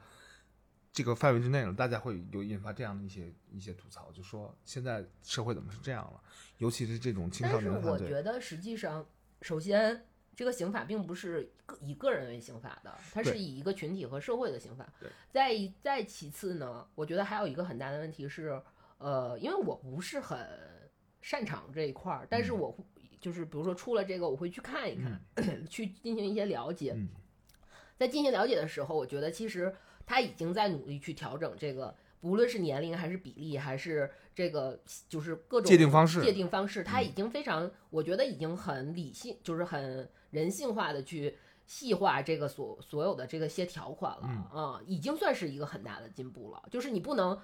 这个范围之内了，大家会有引发这样的一些一些吐槽，就说现在社会怎么是这样了，尤其是这种青少但是我年犯罪。觉得实际上，首先这个刑法并不是个以个人为刑法的，它是以一个群体和社会的刑法。再一再其次呢，我觉得还有一个很大的问题是，呃，因为我不是很擅长这一块儿，但是嗯我会就是比如说出了这个，我会去看一看，去进行一些了解。嗯在进行了解的时候，我觉得其实他已经在努力去调整这个，不论是年龄还是比例，还是这个就是各种界定方式界定方式，他已经非常，我觉得已经很理性，就是很人性化的去细化这个所所有的这个些条款了啊、嗯已经算是一个很大的进步了。就是你不能，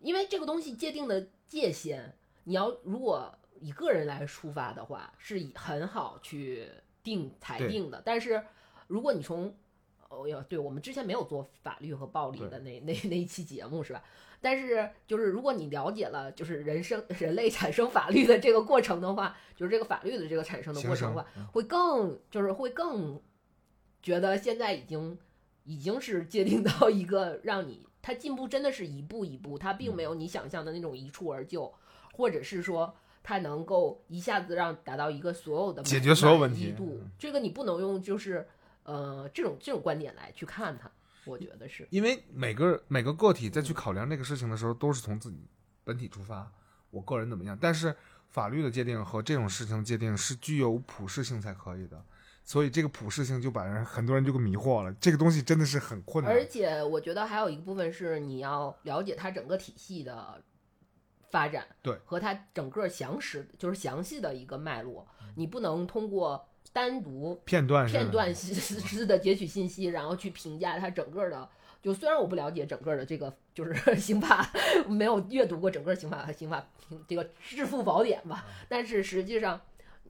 因为这个东西界定的界限，你要如果以个人来出发的话，是以很好去定裁定的。但是如果你从哦哟，对我们之前没有做法律和暴力的那那那一期节目是吧？但是就是如果你了解了就是人生人类产生法律的这个过程的话，就是这个法律的这个产生的过程的话，嗯会更就是会更觉得现在已经已经是界定到一个让你它进步真的是一步一步，它并没嗯。有你想象的那种一蹴而就，或者是说它能够一下子让达到一个所有的解决所有问题度嗯，这个你不能用就是呃这种这种观点来去看它，我觉得是。因为每个每个个体在去考量这个事情的时候，都是从自己本体出发，我个人怎么样。但是法律的界定和这种事情界定是具有普适性才可以的，所以这个普适性就把人很多人就给迷惑了。这个东西真的是很困难。而且我觉得还有一个部分是你要了解它整个体系的发展，对，和它整个详实就是详细的一个脉络，你不能通过单独片段片段式式的截取信息，然后去评价它整个的。就虽然我不了解整个的这个就是刑法，没有阅读过整个刑法和刑法这个致富宝典吧，但是实际上，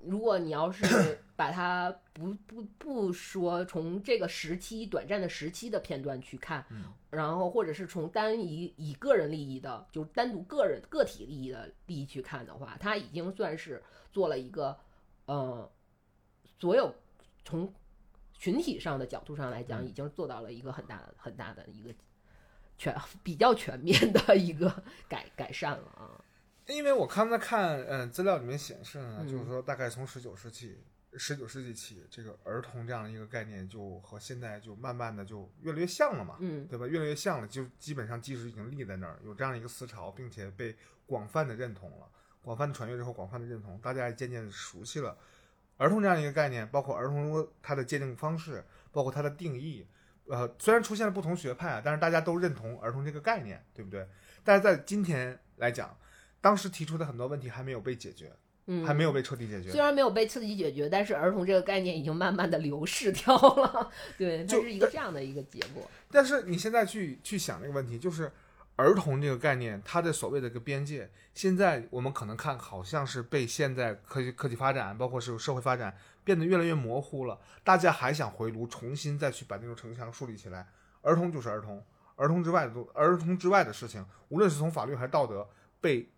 如果你要是把它不不不说从这个时期短暂的时期的片段去看，然后或者是从单一以个人利益的，就是单独个人个体利益的利益去看的话，它已经算是做了一个呃，所有从群体上的角度上来讲，已经做到了一个很大的很大的一个全比较全面的一个改改善了啊。因为我刚才看，嗯、资料里面显示呢，嗯就是说大概从十九世纪、十九世纪起，这个儿童这样的一个概念就和现在就慢慢的就越来越像了嘛，嗯对吧？越来越像了，就基本上基石已经立在那儿，有这样一个思潮，并且被广泛的认同了，广泛的传阅之后，广泛的认同，大家也渐渐的熟悉了儿童这样一个概念，包括儿童它的界定方式，包括它的定义。呃，虽然出现了不同学派啊，但是大家都认同儿童这个概念，对不对？但是在今天来讲，当时提出的很多问题还没有被解决，嗯，还没有被彻底解决虽。然没有被彻底解决，但是儿童这个概念已经慢慢的流逝掉了。对，它是一个这样的一个结果。但是你现在去去想这个问题，就是儿童这个概念，它的所谓的一个边界，现在我们可能看好像是被现在科技科技发展，包括是社会发展变得越来越模糊了。大家还想回炉，重新再去把那种城墙树立起来。儿童就是儿童，儿童之外的儿童之外的事情，无论是从法律还是道德，被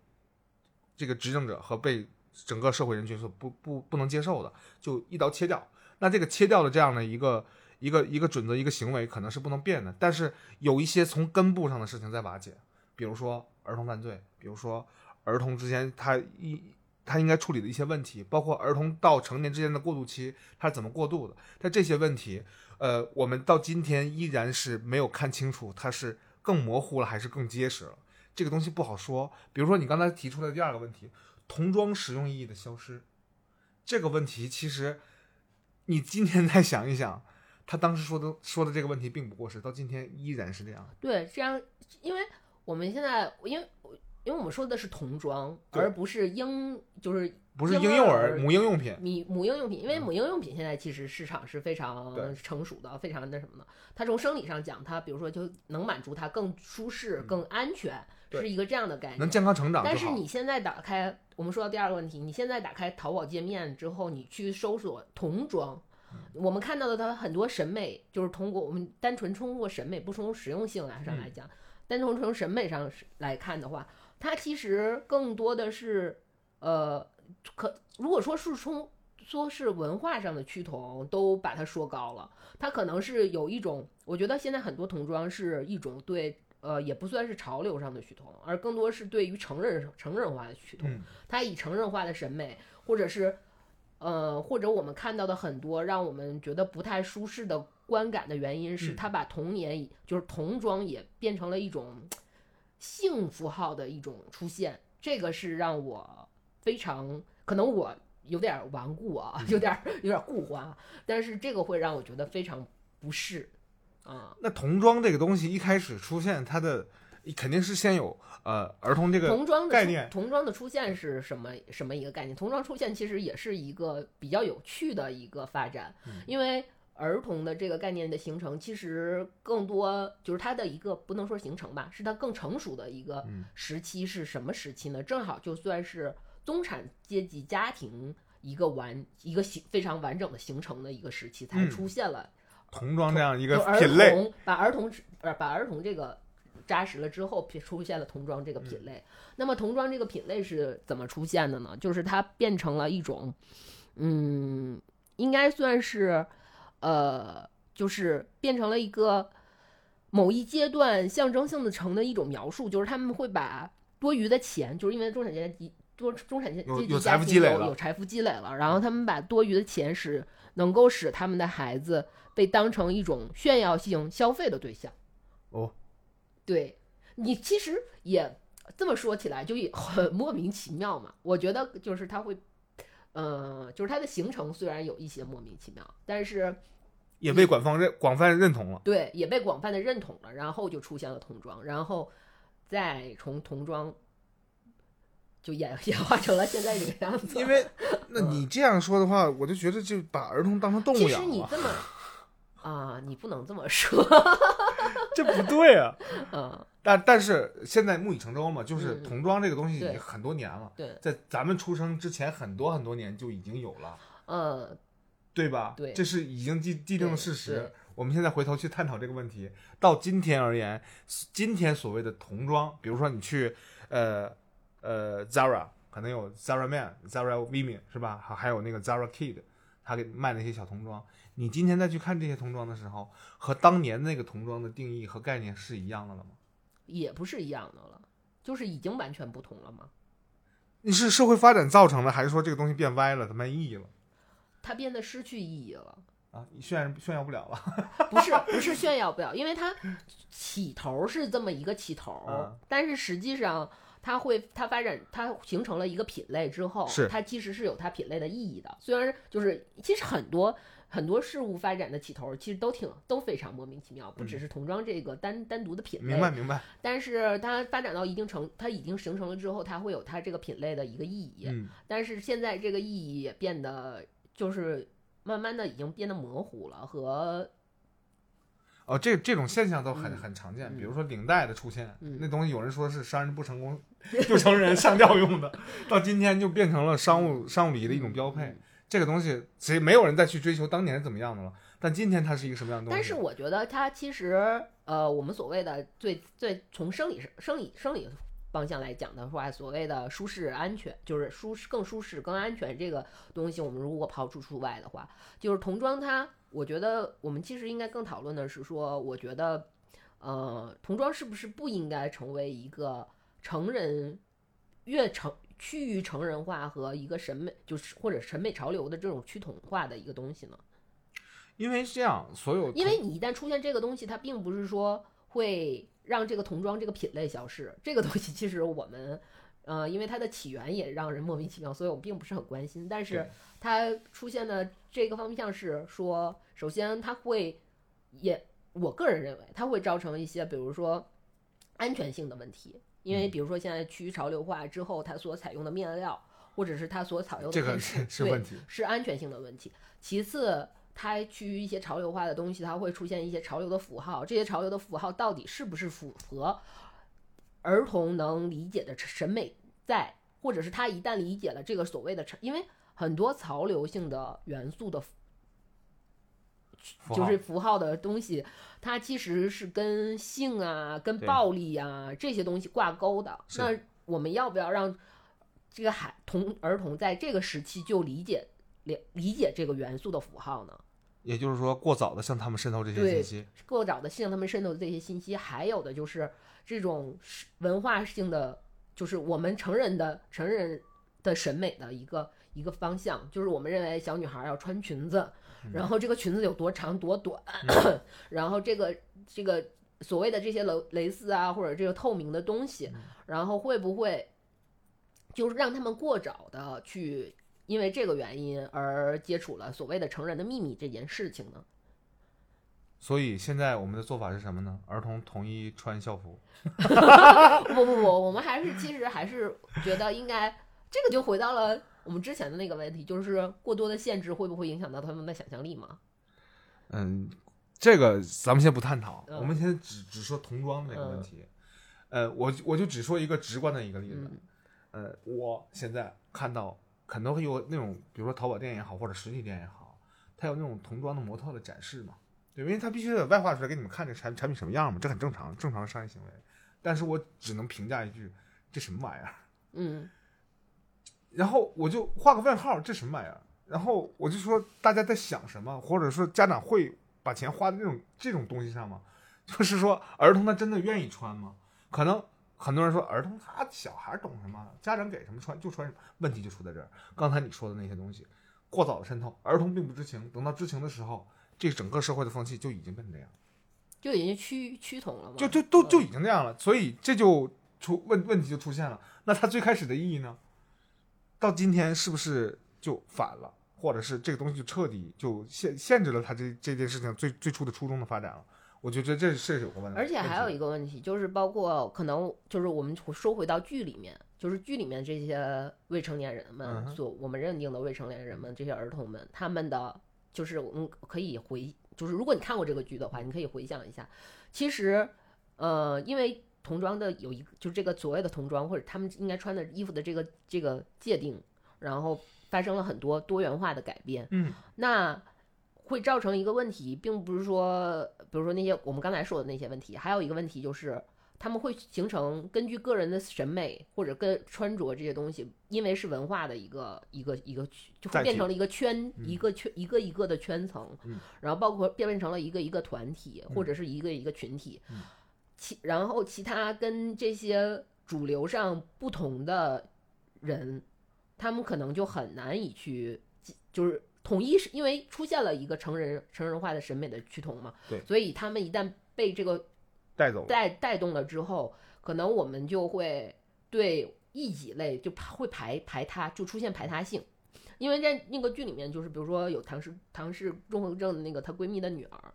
这个执政者和被整个社会人群所不不不能接受的，就一刀切掉。那这个切掉的这样的一个一个一个准则一个行为可能是不能变的，但是有一些从根部上的事情在瓦解，比如说儿童犯罪，比如说儿童之间他一他应该处理的一些问题，包括儿童到成年之间的过渡期，他是怎么过渡的？但这些问题，呃，我们到今天依然是没有看清楚，它是更模糊了还是更结实了？这个东西不好说。比如说你刚才提出的第二个问题，童装实用意义的消失，这个问题其实你今天再想一想，他当时说的说的这个问题并不过时，到今天依然是这样。对，这样，因为我们现在，因为因为我们说的是童装，而不是婴，就是不是婴婴幼儿儿、母婴用品，母母婴用品，因为母婴用品现在其实市场是非常成熟的，非常那什么的。它从生理上讲，它比如说就能满足它更舒适、更安全，是一个这样的概念。能健康成长。但是你现在打开，我们说到第二个问题，你现在打开淘宝界面之后，你去搜索童装，嗯我们看到的它很多审美，就是通过我们单纯通过审美，不从实用性来上来嗯讲，单纯从审美上来看的话，它其实更多的是，呃，可如果说是从说是文化上的趋同，都把它说高了，它可能是有一种，我觉得现在很多童装是一种对。呃，也不算是潮流上的趋同，而更多是对于成人成人化的趋同。嗯它以成人化的审美，或者是呃，或者我们看到的很多让我们觉得不太舒适的观感的原因，是嗯。它把童年以就是童装也变成了一种性符号的一种出现，这个是让我非常可能我有点顽固啊，有点有点固化，但是这个会让我觉得非常不适。啊。那童装这个东西一开始出现，它的肯定是先有呃儿童这个童装的概念童装的出现是什么什么一个概念？童装出现其实也是一个比较有趣的一个发展，嗯因为儿童的这个概念的形成，其实更多就是它的一个不能说形成吧，是它更成熟的一个嗯时期是什么时期呢？正好就算是中产阶级家庭一个完一个形非常完整的形成的一个时期，才嗯出现了童装这样一个品类。童把儿童呃把儿童这个扎实了之后，出出现了童装这个品类。那么童装这个品类是怎么出现的呢？就是它变成了一种，嗯，应该算是呃。就是变成了一个某一阶段象征性的成的一种描述，就是他们会把多余的钱，就是因为中产阶级多中产阶阶级有有财家庭富积累有财富积累了，然后他们把多余的钱使能够使他们的孩子被当成一种炫耀性消费的对象。哦，对你其实也这么说起来就也很莫名其妙嘛。我觉得就是他会，呃，就是它的形成虽然有一些莫名其妙，但是也被官方认广泛认同了。对也被广泛的认同了，然后就出现了童装，然后再从童装就演 演化成了现在这个样子。因为，那你这样说的话，我就觉得就把儿童当成动物了其实，你这么 啊，你不能这么说，这不对啊。嗯，但但是现在木已成舟嘛，就是嗯童装这个东西已经很多年了，对，在咱们出生之前很多很多年就已经有了，呃，对吧？对这是已经既既定的事实。我们现在回头去探讨这个问题，到今天而言，今天所谓的童装，比如说你去呃呃 Zara，可能有 Zara Man、Zara Women 是吧？还还有那个 Zara Kid，他给卖那些小童装。你今天再去看这些童装的时候，和当年那个童装的定义和概念是一样的了吗？也不是一样的了，就是已经完全不同了吗。你是社会发展造成的，还是说这个东西变歪了，它没意义了它变得失去意义了。啊？炫炫耀不了了。不是不是炫耀不了，因为它起头是这么一个起头，嗯但是实际上它会它发展它形成了一个品类之后，是它其实是有它品类的意义的。虽然就是其实很多很多事物发展的起头其实都挺都非常莫名其妙，不只是童装这个单单独的品类，明白明白。但是它发展到一定程，它已经形成了之后，它会有它这个品类的一个意义。嗯，但是现在这个意义也变得就是慢慢的已经变得模糊了，和哦，这这种现象都很嗯很常见，嗯比如说领带的出现，嗯那东西有人说是商人不成功 就成人上吊用的，到今天就变成了商务商务礼仪的一种标配。嗯这个东西谁没有人再去追求当年是怎么样的了，但今天它是一个什么样的东西？但是我觉得它其实，呃，我们所谓的最最从生理生理生理方向来讲的话，所谓的舒适安全，就是舒适更舒适更安全这个东西，我们如果抛出除外的话，就是童装它，我觉得我们其实应该更讨论的是说，我觉得，呃，童装是不是不应该成为一个成人越成趋于成人化和一个审美，就是或者审美潮流的这种趋同化的一个东西呢？因为是这样，所有因为你一旦出现这个东西，它并不是说会让这个童装这个品类消失。这个东西其实我们，呃，因为它的起源也让人莫名其妙，所以我们并不是很关心。但是它出现的这个方向是说，首先它会也，我个人认为它会造成一些，比如说安全性的问题。因为嗯比如说现在趋于潮流化之后，它所采用的面料，或者是它所采用的这个是 是问题。是安全性的问题。其次，它趋于一些潮流化的东西，它会出现一些潮流的符号。这些潮流的符号到底是不是符合儿童能理解的审美在，或者是他一旦理解了这个所谓的潮，因为很多潮流性的元素的就是符号的东西，它其实是跟性啊、跟暴力啊这些东西挂钩的。那我们要不要让这个孩童儿童在这个时期就理解理理解这个元素的符号呢？也就是说，过早的向他们渗透这些信息，过早的向他们渗透这些信息，还有的就是这种是文化性的，就是我们成人的成人的审美的一个一个方向，就是我们认为小女孩要穿裙子，然后这个裙子有多长多短，然后这个这个所谓的这些蕾蕾丝啊，或者这个透明的东西，然后会不会就是让他们过早的去因为这个原因而接触了所谓的成人的秘密这件事情呢？所以现在我们的做法是什么呢？儿童统一穿校服。不不不，我们还是其实还是觉得应该，这个就回到了我们之前的那个问题，就是过多的限制会不会影响到他们的想象力嘛？嗯，这个咱们先不探讨，嗯我们先只只说童装这个问题。呃，我我就只说一个直观的一个例子。嗯呃，我现在看到可能会有那种，比如说淘宝店也好，或者实体店也好，它有那种童装的模特的展示嘛，对，因为它必须得外化出来给你们看这产产品什么样嘛，这很正常，正常的商业行为。但是我只能评价一句，这什么玩意儿？嗯然后我就画个问号，这什么玩意儿？然后我就说大家在想什么，或者说家长会把钱花在这种这种东西上吗？就是说，儿童他真的愿意穿吗？可能很多人说，儿童他小孩懂什么，家长给什么穿就穿什么，问题就出在这儿。刚才你说的那些东西，过早的渗透，儿童并不知情，等到知情的时候，这整个社会的风气就已经变成这样，就已经趋趋同了嘛。就就都嗯就已经那样了，所以这就出问问题就出现了。那它最开始的意义呢？到今天是不是就反了，或者是这个东西就彻底就限限制了他这这件事情最最初的初衷的发展了？我觉得这是有个问题。而且还有一个个问题，就是包括可能就是我们说回到剧里面，就是剧里面这些未成年人嗯们哼所我们认定的未成年人们，这些儿童们，他们的就是我们可以回，就是如果你看过这个剧的话，你可以回想一下，其实呃，因为童装的有一个就是这个所谓的童装或者他们应该穿的衣服的这个这个界定，然后发生了很多多元化的改变，嗯，那会造成一个问题，并不是说，比如说那些我们刚才说的那些问题，还有一个问题就是，他们会形成根据个人的审美或者跟穿着这些东西，因为是文化的一个一个一个，就会变成了一个圈，嗯一个圈一个一个的圈层，嗯然后包括变变成了一个一个团体或者是一个一个群体，嗯其然后其他跟这些主流上不同的人，他们可能就很难以去就是统一，是因为出现了一个成人成人化的审美的趋同嘛，对所以他们一旦被这个带走。带带动了之后，可能我们就会对异己类就会排排他，就出现排他性。因为在那个剧里面，就是比如说有唐氏唐氏综合症的那个她闺蜜的女儿，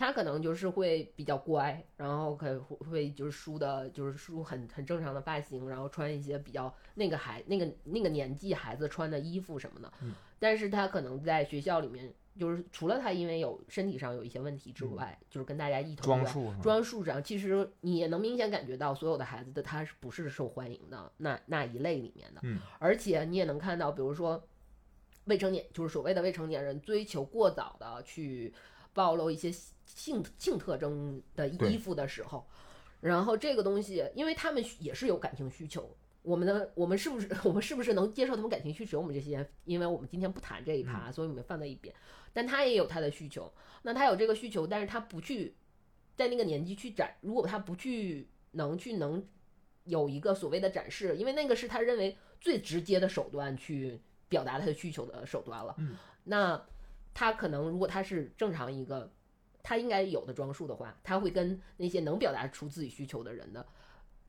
她可能就是会比较乖，然后可会会就是梳的，就是梳很很正常的发型，然后穿一些比较那个孩那个那个年纪孩子穿的衣服什么的。嗯但是他可能在学校里面，就是除了他因为有身体上有一些问题之外，就是跟大家一同在装束装束上，其实你也能明显感觉到，所有的孩子的他是不是受欢迎的那那一类里面的，嗯，而且你也能看到，比如说未成年，就是所谓的未成年人追求过早的去暴露一些性性特征的衣服的时候，然后这个东西，因为他们也是有感情需求。我们的我们是不是 我们是不是能接受他们感情需求？我们这些，因为我们今天不谈这一趴，所以我们放在一边。但他也有他的需求，那他有这个需求，但是他不去在那个年纪去展，如果他不去能去能有一个所谓的展示，因为那个是他认为最直接的手段去表达他的需求的手段了。嗯，那他可能如果他是正常一个他应该有的装束的话，他会跟那些能表达出自己需求的人的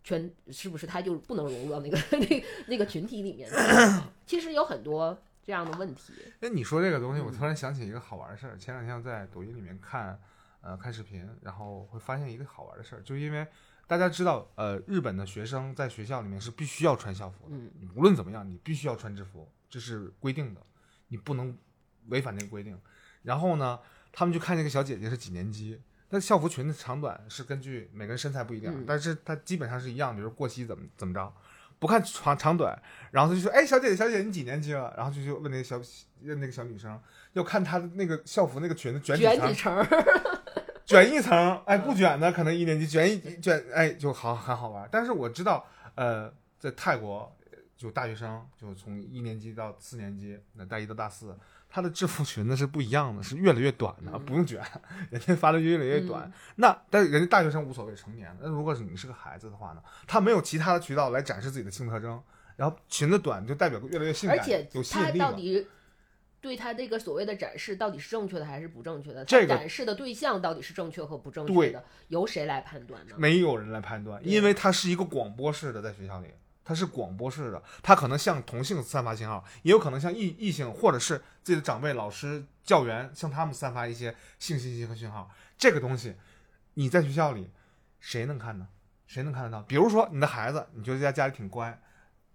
圈，是不是他就不能融入到那个 那那个群体里面？其实有很多这样的问题。哎，你说这个东西，嗯我突然想起一个好玩的事儿。前两天我在抖音里面看，呃，看视频，然后会发现一个好玩的事儿，就因为大家知道，呃，日本的学生在学校里面是必须要穿校服的，嗯无论怎么样，你必须要穿制服，这是规定的，你不能违反这个规定。然后呢，他们就看这个小姐姐是几年级，她校服裙的长短是根据每个人身材不一样，嗯但是她基本上是一样，比如过膝怎么怎么着。不看长长短，然后他就说：“哎，小姐姐，小姐姐，你几年级了？”然后就就问那个小问那个小女生，要看她的那个校服那个裙子卷几层卷几，层，卷一层，哎，不卷的可能一年级卷一卷，哎，就好很好玩。但是我知道，呃，在泰国就大学生就从一年级到四年级，那大一到大四，他的制服裙子是不一样的，是越来越短的，嗯不用卷，人家发的越来越短。那但是人家大学生无所谓，成年了。那如果是你是个孩子的话呢，他没有其他的渠道来展示自己的性特征，然后裙子短就代表越来越性感，而且有吸他引力了。到底对他这个所谓的展示到底是正确的还是不正确的？这展示的对象到底是正确和不正确的，由谁来判断呢？没有人来判断，因为它是一个广播式的，在学校里，它是广播式的，它可能向同性散发信号，也有可能向异异性或者是自己的长辈、老师、教员向他们散发一些性信息和讯号。这个东西，你在学校里谁能看呢？谁能看得到？比如说你的孩子，你觉得在家里挺乖，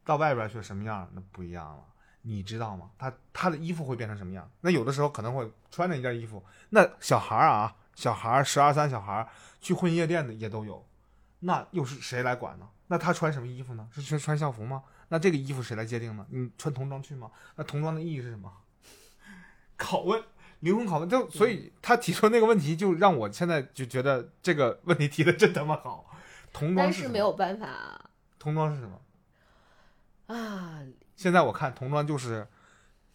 到外边去什么样，那不一样了。你知道吗？他他的衣服会变成什么样？那有的时候可能会穿着一件衣服。那小孩儿啊，小孩儿十二三小孩儿去混夜店的也都有，那又是谁来管呢？那他穿什么衣服呢？是穿穿校服吗？那这个衣服谁来界定呢？你穿童装去吗？那童装的意义是什么？拷问，灵魂拷问。就所以他提出那个问题，就让我现在就觉得这个问题提的真他妈好。童装是但是没有办法童装是什么？啊，现在我看童装就是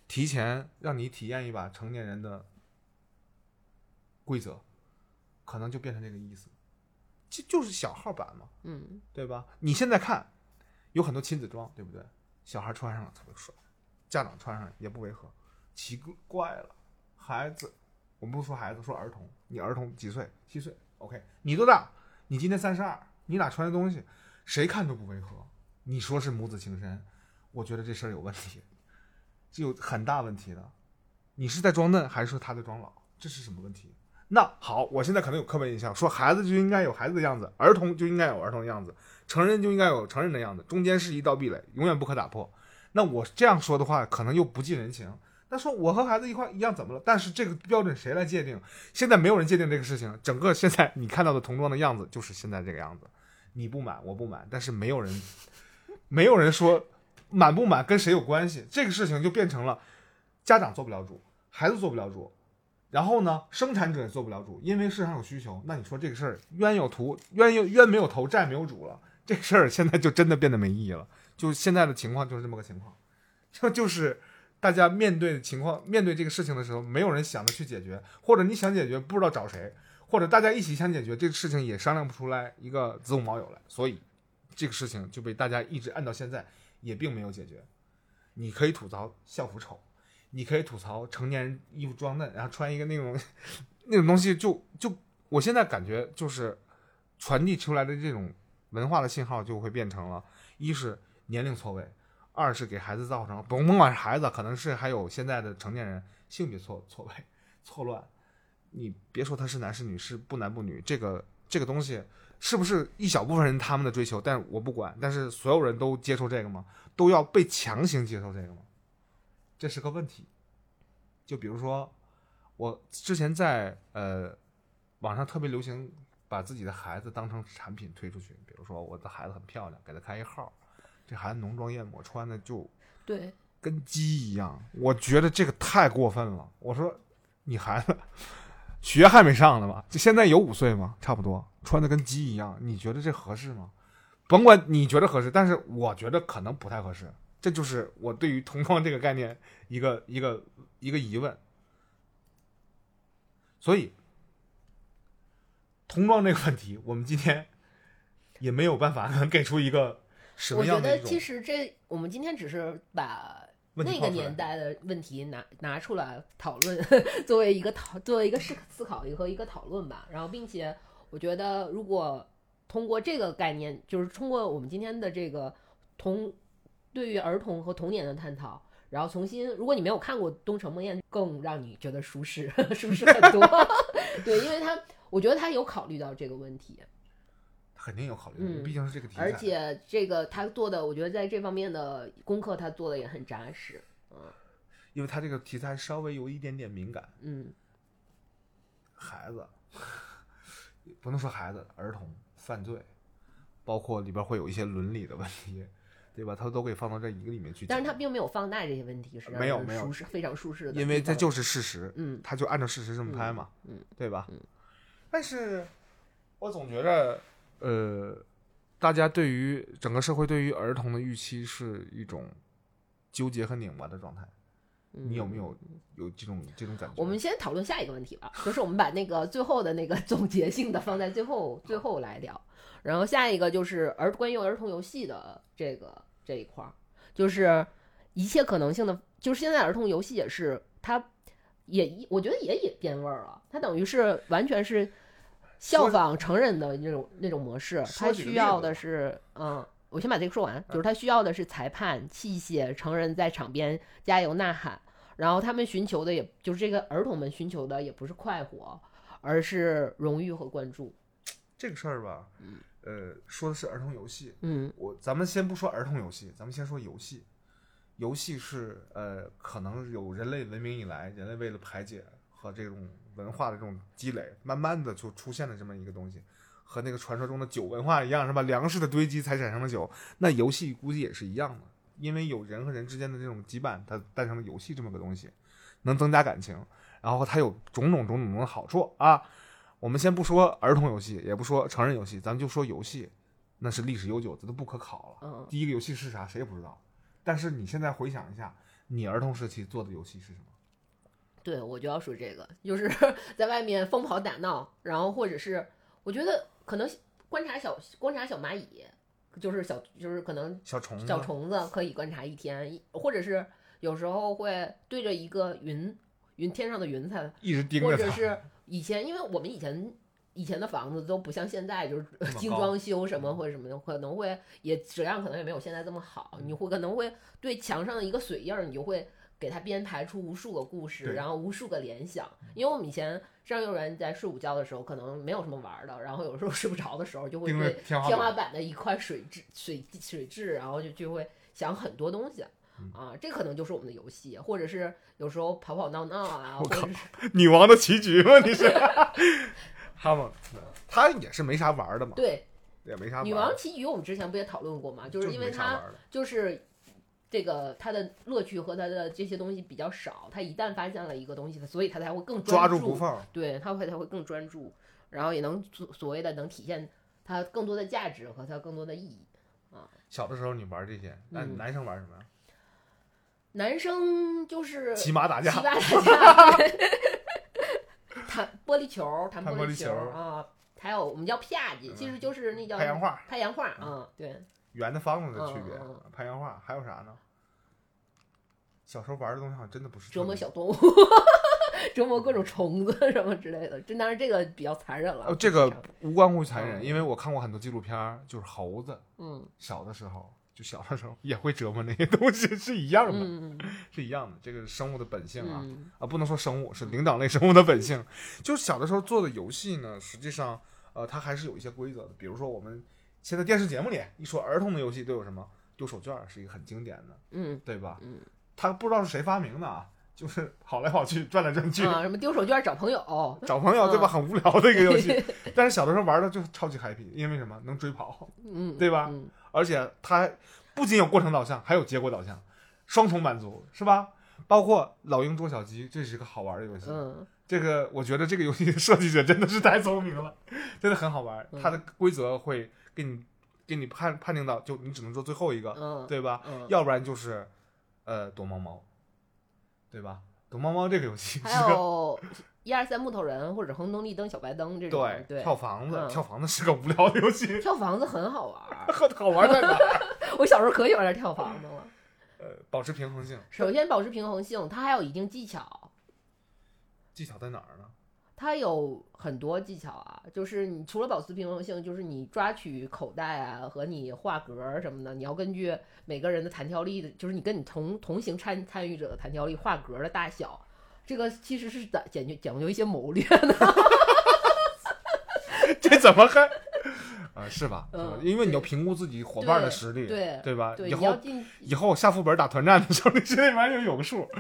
提前让你体验一把成年人的规则，可能就变成这个意思，就就是小号版嘛，嗯，对吧？你现在看有很多亲子装，对不对？小孩穿上了特别帅，家长穿上也不违和，奇怪了，孩子，我们不说孩子，说儿童，你儿童几岁？七岁，OK，你多大？你今年三十二，你俩穿的东西，谁看都不违和。你说是母子情深，我觉得这事儿有问题，是有很大问题的。你是在装嫩，还是说他在装老？这是什么问题？那好，我现在可能有刻板印象，说孩子就应该有孩子的样子，儿童就应该有儿童的样子，成人就应该有成人的样子，中间是一道壁垒，永远不可打破。那我这样说的话，可能又不近人情。那说我和孩子一块一样怎么了？但是这个标准谁来界定？现在没有人界定这个事情。整个现在你看到的童装的样子就是现在这个样子，你不满我不满，但是没有人，没有人说满不满跟谁有关系。这个事情就变成了家长做不了主，孩子做不了主，然后呢，生产者也做不了主，因为市场有需求。那你说这个事儿冤有头，冤有冤没有头，债没有主了，这事儿现在就真的变得没意义了。就现在的情况就是这么个情况，就就是。大家面对的情况，面对这个事情的时候，没有人想着去解决，或者你想解决不知道找谁，或者大家一起想解决这个事情也商量不出来一个子午卯酉来，所以这个事情就被大家一直按到现在，也并没有解决。你可以吐槽校服丑，你可以吐槽成年人衣服装嫩，然后穿一个那种那种东西就，就我现在感觉就是传递出来的这种文化的信号就会变成了，一是年龄错位。二是给孩子造成，甭甭管是孩子，可能是还有现在的成年人性别错错位错乱。你别说他是男是女，是不男不女，这个这个东西是不是一小部分人他们的追求？但我不管。但是所有人都接受这个吗？都要被强行接受这个吗？这是个问题。就比如说，我之前在呃网上特别流行把自己的孩子当成产品推出去，比如说我的孩子很漂亮，给他开一号。这孩子浓妆艳抹，穿的就对，跟鸡一样。我觉得这个太过分了。我说，你孩子学还没上呢吧？就现在有五岁吗？差不多，穿的跟鸡一样。你觉得这合适吗？甭管你觉得合适，但是我觉得可能不太合适。这就是我对于童装这个概念一个一个一个疑问。所以，童装这个问题，我们今天也没有办法能给出一个什么样的。我觉得其实这我们今天只是把那个年代的问题拿拿出来讨论，作为一个讨作为一个思思考和一个讨论吧。然后，并且我觉得，如果通过这个概念，就是通过我们今天的这个童对于儿童和童年的探讨，然后重新，如果你没有看过《东城梦魇》，更让你觉得舒适，舒适很多。对，因为他我觉得他有考虑到这个问题。肯定有考虑，毕竟是这个题材。而且这个他做的，我觉得在这方面的功课他做的也很扎实，嗯。因为他这个题材稍微有一点点敏感，嗯。孩子，不能说孩子，儿童犯罪，包括里边会有一些伦理的问题，对吧？他都可以放到这一个里面去。但是它并没有放大这些问题，是没有没有舒适非常舒适的，因为这就是事实，嗯，他就按照事实这么拍嘛，嗯，对吧？嗯。但是我总觉得。呃，大家对于整个社会对于儿童的预期是一种纠结和拧巴的状态，你有没有有这种这种感觉？我们先讨论下一个问题吧，就是我们把那个最后的那个总结性的放在最后最后来聊。然后下一个就是儿关于儿童游戏的这个这一块儿，就是一切可能性的，就是现在儿童游戏也是它也我觉得也也变味儿了，它等于是完全是。效仿成人的那种那种模式，它需要的是，嗯，我先把这个说完，就是他需要的是裁判、器械、成人在场边加油呐喊，然后他们寻求的也就是这个儿童们寻求的也不是快活，而是荣誉和关注。这个事儿吧，呃，说的是儿童游戏，嗯，我咱们先不说儿童游戏，咱们先说游戏，游戏是呃，可能有人类文明以来，人类为了排解和这种。文化的这种积累，慢慢的就出现了这么一个东西，和那个传说中的酒文化一样，是吧？粮食的堆积才产生了酒。那游戏估计也是一样的，因为有人和人之间的这种羁绊，它诞生了游戏这么个东西，能增加感情，然后它有种种种种的好处啊。我们先不说儿童游戏，也不说成人游戏，咱们就说游戏，那是历史悠久，这都不可考了。第一个游戏是啥，谁也不知道。但是你现在回想一下，你儿童时期做的游戏是什么？对，我就要说这个，就是 在外面疯跑打闹，然后或者是我觉得可能观察小观察小蚂蚁，就是小就是可能小虫子，小虫子可以观察一天，或者是有时候会对着一个云云天上的云彩，一直盯着。或者是以前，因为我们以前以前的房子都不像现在，就是精装修什么或者什么的，可能会也质量可能也没有现在这么好。嗯你会可能会对墙上的一个水印儿，你就会给它编排出无数个故事，然后无数个联想。因为我们以前上幼儿园在睡午觉的时候，可能没有什么玩儿的，然后有时候睡不着的时候，就会天花板板的一块水质水水质，然后就就会想很多东西。嗯啊，这可能就是我们的游戏，或者是有时候跑跑闹闹啊，我靠或者是女王的棋局吗？你是？他们他也是没啥玩的嘛，对也没啥玩。女王棋局，我们之前不也讨论过吗？就是因为它没啥玩的就是这个他的乐趣和他的这些东西比较少，他一旦发现了一个东西，所以他才会更抓专注，住不放。对，他会才会更专注，然后也能所所谓的能体现他更多的价值和他更多的意义啊。小的时候你玩这些，那嗯男生玩什么呀？男生就是 骑马打架骑，马打架，弹玻璃球，弹弹玻璃球啊，还有我们叫啪叽，其实就是那叫太阳画，太阳画啊，对，圆的方子的区别嗯嗯嗯。拍洋画还有啥呢？小时候玩的东西好像真的不是折磨小动物，折磨各种虫子什么之类的。这当然这个比较残忍了。哦，这个无关乎残忍，嗯因为我看过很多纪录片，就是猴子嗯小的时候，就小的时候也会折磨那些东西，是一样的，嗯是一样的。这个生物的本性啊，嗯啊，不能说生物，是灵长类生物的本性。就是小的时候做的游戏呢，实际上，呃，它还是有一些规则的。比如说我们现在电视节目里一说儿童的游戏都有什么？丢手绢是一个很经典的，嗯对吧？嗯他不知道是谁发明的啊，就是 跑来跑去，转来转去，啊，什么丢手绢找朋友，找朋友，对吧？嗯很无聊的一个游戏，但是小的时候玩的就超级 happy，因为什么？能追跑，嗯，对吧嗯而且它不仅有过程导向，还有结果导向，双重满足，是吧？包括老鹰捉小鸡，这是一个好玩的游戏。嗯这个我觉得这个游戏的设计者真的是太聪明了，真的很好玩。嗯它的规则会给你给你判判定到，就你只能做最后一个，嗯，对吧？嗯，要不然就是呃躲猫猫，对吧？躲猫猫这个游戏是还个有一二三木头人或者红灯绿灯小白灯这种，对对，跳房子，嗯跳房子是个无聊的游戏，跳房子很好玩儿。好玩在哪儿？我小时候可喜欢这跳房子了。呃，保持平衡性，首先保持平衡性，它还有一定技巧，技巧在哪儿呢？它有很多技巧啊，就是你除了保持平衡性，就是你抓取口袋啊和你画格儿什么的，你要根据每个人的弹跳力的，就是你跟你同同行参参与者的弹跳力画格儿的大小，这个其实是讲讲究讲究一些谋略的。这怎么还？啊，是吧？嗯因为你要评估自己伙伴的实力，对对吧？对，以后进以后下副本打团战的时候，你心里面就有个数。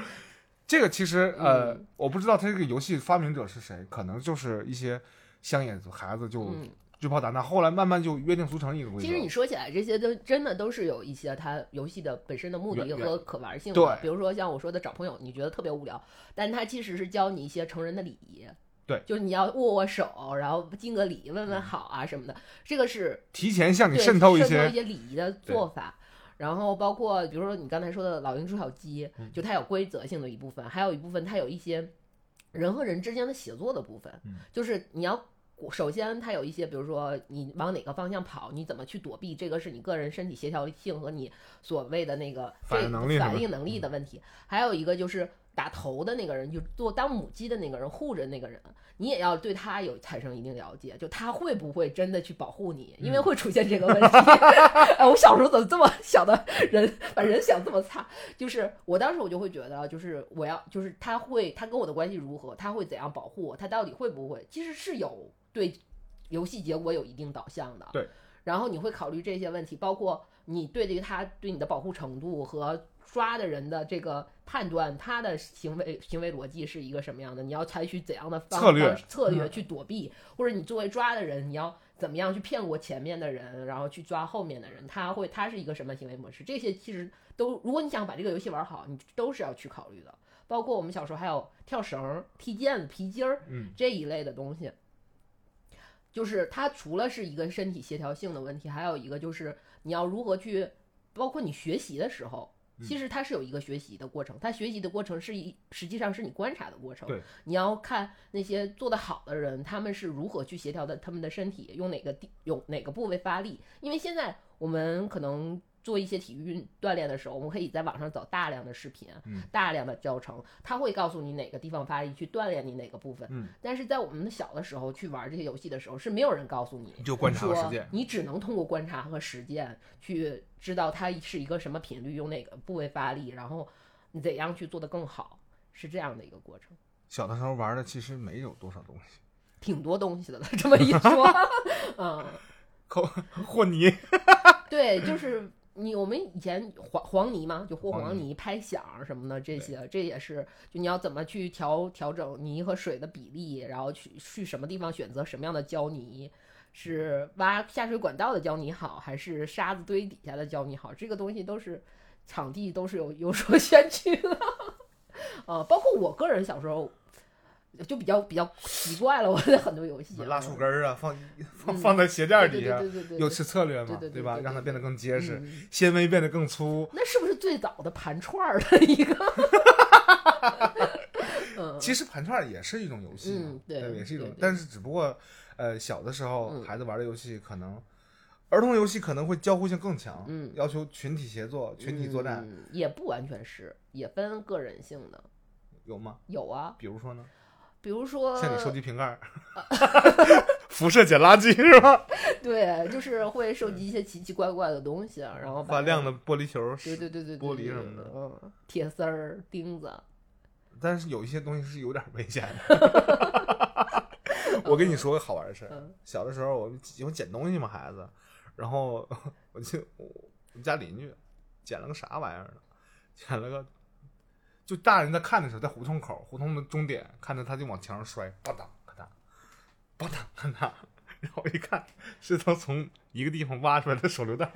这个其实呃，嗯我不知道他这个游戏发明者是谁，可能就是一些乡野孩子就嗯，追跑打闹，后来慢慢就约定俗成一个规则。其实你说起来，这些都真的都是有一些它游戏的本身的目的和可玩性的。对比如说像我说的找朋友，你觉得特别无聊，但它其实是教你一些成人的礼仪。对，就是你要握握手，然后敬个礼，问问好啊什么的，这个是提前向你渗透一些一，些礼仪的做法。然后包括比如说你刚才说的老鹰捉小鸡，嗯就它有规则性的一部分，还有一部分它有一些人和人之间的协作的部分，嗯就是你要。首先，它有一些，比如说你往哪个方向跑，你怎么去躲避，这个是你个人身体协调性和你所谓的那个反应能力反应能力的问题。还有一个就是打头的那个人，就做当母鸡的那个人，护着那个人，你也要对他有产生一定了解，就他会不会真的去保护你，因为嗯会出现这个问题。哎，我小时候怎么这么小的人把人想这么差？就是我当时我就会觉得，就是我要，就是他会，他跟我的关系如何，他会怎样保护我，他到底会不会，其实是有对游戏结果有一定导向的。对。然后你会考虑这些问题，包括你对这个他对你的保护程度和抓的人的这个判断，他的行为行为逻辑是一个什么样的？你要采取怎样的方策略策略嗯去躲避，或者你作为抓的人，你要怎么样去骗过前面的人，然后去抓后面的人？他会他是一个什么行为模式？这些其实都，如果你想把这个游戏玩好，你都是要去考虑的。包括我们小时候还有跳绳、踢毽子、皮筋儿嗯，这一类的东西。就是它除了是一个身体协调性的问题，还有一个就是你要如何去，包括你学习的时候，其实它是有一个学习的过程，它学习的过程是一实际上是你观察的过程。对，你要看那些做得好的人，他们是如何去协调的他们的身体，用哪个地用哪个部位发力。因为现在我们可能做一些体育运锻炼的时候，我们可以在网上找大量的视频，嗯大量的教程，他会告诉你哪个地方发力，去锻炼你哪个部分。嗯，但是在我们小的时候去玩这些游戏的时候，是没有人告诉你，就观察和说实践。你只能通过观察和实践去知道它是一个什么频率，用哪个部位发力，然后你怎样去做得更好，是这样的一个过程。小的时候玩的其实没有多少东西，挺多东西的了，这么一说，嗯，扣和泥，对，就是你我们以前黄黄泥嘛，就和黄黄泥、拍响什么的这些，这也是就你要怎么去调调整泥和水的比例，然后去去什么地方选择什么样的胶泥，是挖下水管道的胶泥好，还是沙子堆底下的胶泥好？这个东西都是场地都是有有所 选取的，呃，包括我个人小时候。就比较比较奇怪了，我的很多游戏啊拉树根儿啊，放放嗯放在鞋垫儿底下，对对对对对有吃策略嘛，对对对对对让它变得更结实，嗯纤维变得更粗。那是不是最早的盘串儿的一个？嗯，其实盘串儿也是一种游戏对也是一种但是只不过呃小的时候嗯孩子玩的游戏可能。儿童游戏可能会交互性更强，嗯要求群体协作、群体作战，嗯也不完全是，也分个人性的。有吗？有啊，比如说呢，比如说，像你收集瓶盖儿，辐射捡垃圾是吧？对，就是会收集一些奇奇怪怪的东西，啊然后把发亮的，玻璃球，对对对对，对玻璃什么的嗯，铁丝儿、钉子，但是有一些东西是有点危险的。我跟你说个好玩的事儿，嗯小的时候我们喜欢捡东西嘛，孩子，然后 我就我们家邻居捡了个啥玩意儿呢？捡了个，就大人在看的时候，在胡同口胡同的终点，看着他就往墙上摔，吧嗒咔嗒，吧嗒咔嗒，然后一看是他从一个地方挖出来的手榴弹。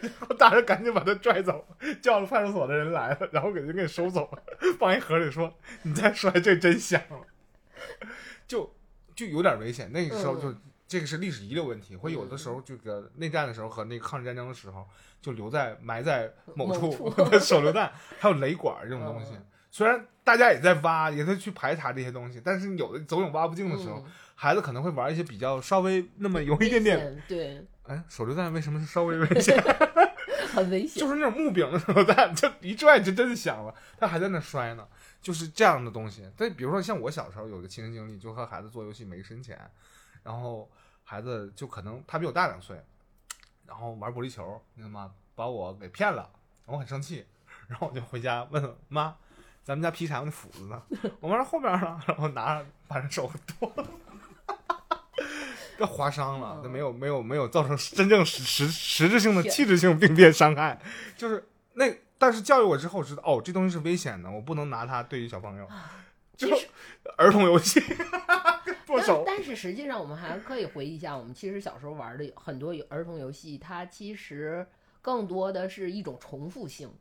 然后大人赶紧把他拽走，叫了派出所的人来了，然后给人给收走了，放一盒里说：“你再摔，这真香了。”就就有点危险。那个时候就、这个是历史遗留问题，会有的时候这个内战的时候和那个抗日战争的时候，就留在埋在某处的 手榴弹，还有雷管这种东西。嗯虽然大家也在挖，也在去排查这些东西，但是有的总有挖不尽的时候，嗯孩子可能会玩一些比较稍微那么有一点点，对，哎，手榴弹为什么是稍微危险？很危险，就是那种木柄的手榴弹，就一拽就真的响了，它还在那摔呢，就是这样的东西。但比如说像我小时候有个亲身经历，就和孩子做游戏没深浅，然后孩子就可能他比我大两岁，然后玩玻璃球，你知道吗？把我给骗了，我很生气，然后我就回家问妈，咱们家劈柴用的斧子呢？我妈说后边呢，然后拿着把人手剁了。这划伤了，那没有没有没有造成真正实实实质性的天器质性病变伤害，就是那，但是教育我之后知道，哦，这东西是危险的，我不能拿它对于小朋友，就其实 儿童游戏 剁但手，但是实际上，我们还可以回忆一下，我们其实小时候玩的很多儿童游戏，它其实更多的是一种重复性，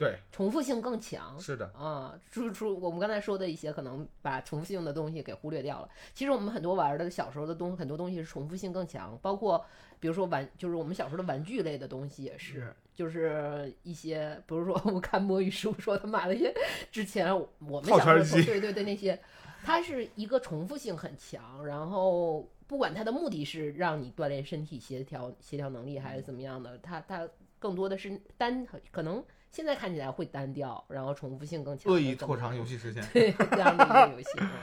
对，重复性更强。是的，啊，除除我们刚才说的一些，可能把重复性的东西给忽略掉了。其实我们很多玩的小时候的东很多东西是重复性更强，包括比如说玩，就是我们小时候的玩具类的东西也嗯是，就是一些，比如说我看摸鱼叔说他买了一些之前我们小时候对对对那些，它是一个重复性很强，然后不管它的目的是让你锻炼身体协调协调能力还是怎么样的，它它更多的是单可能现在看起来会单调，然后重复性更强，恶意拖长游戏时间。对这样的一个游戏。嗯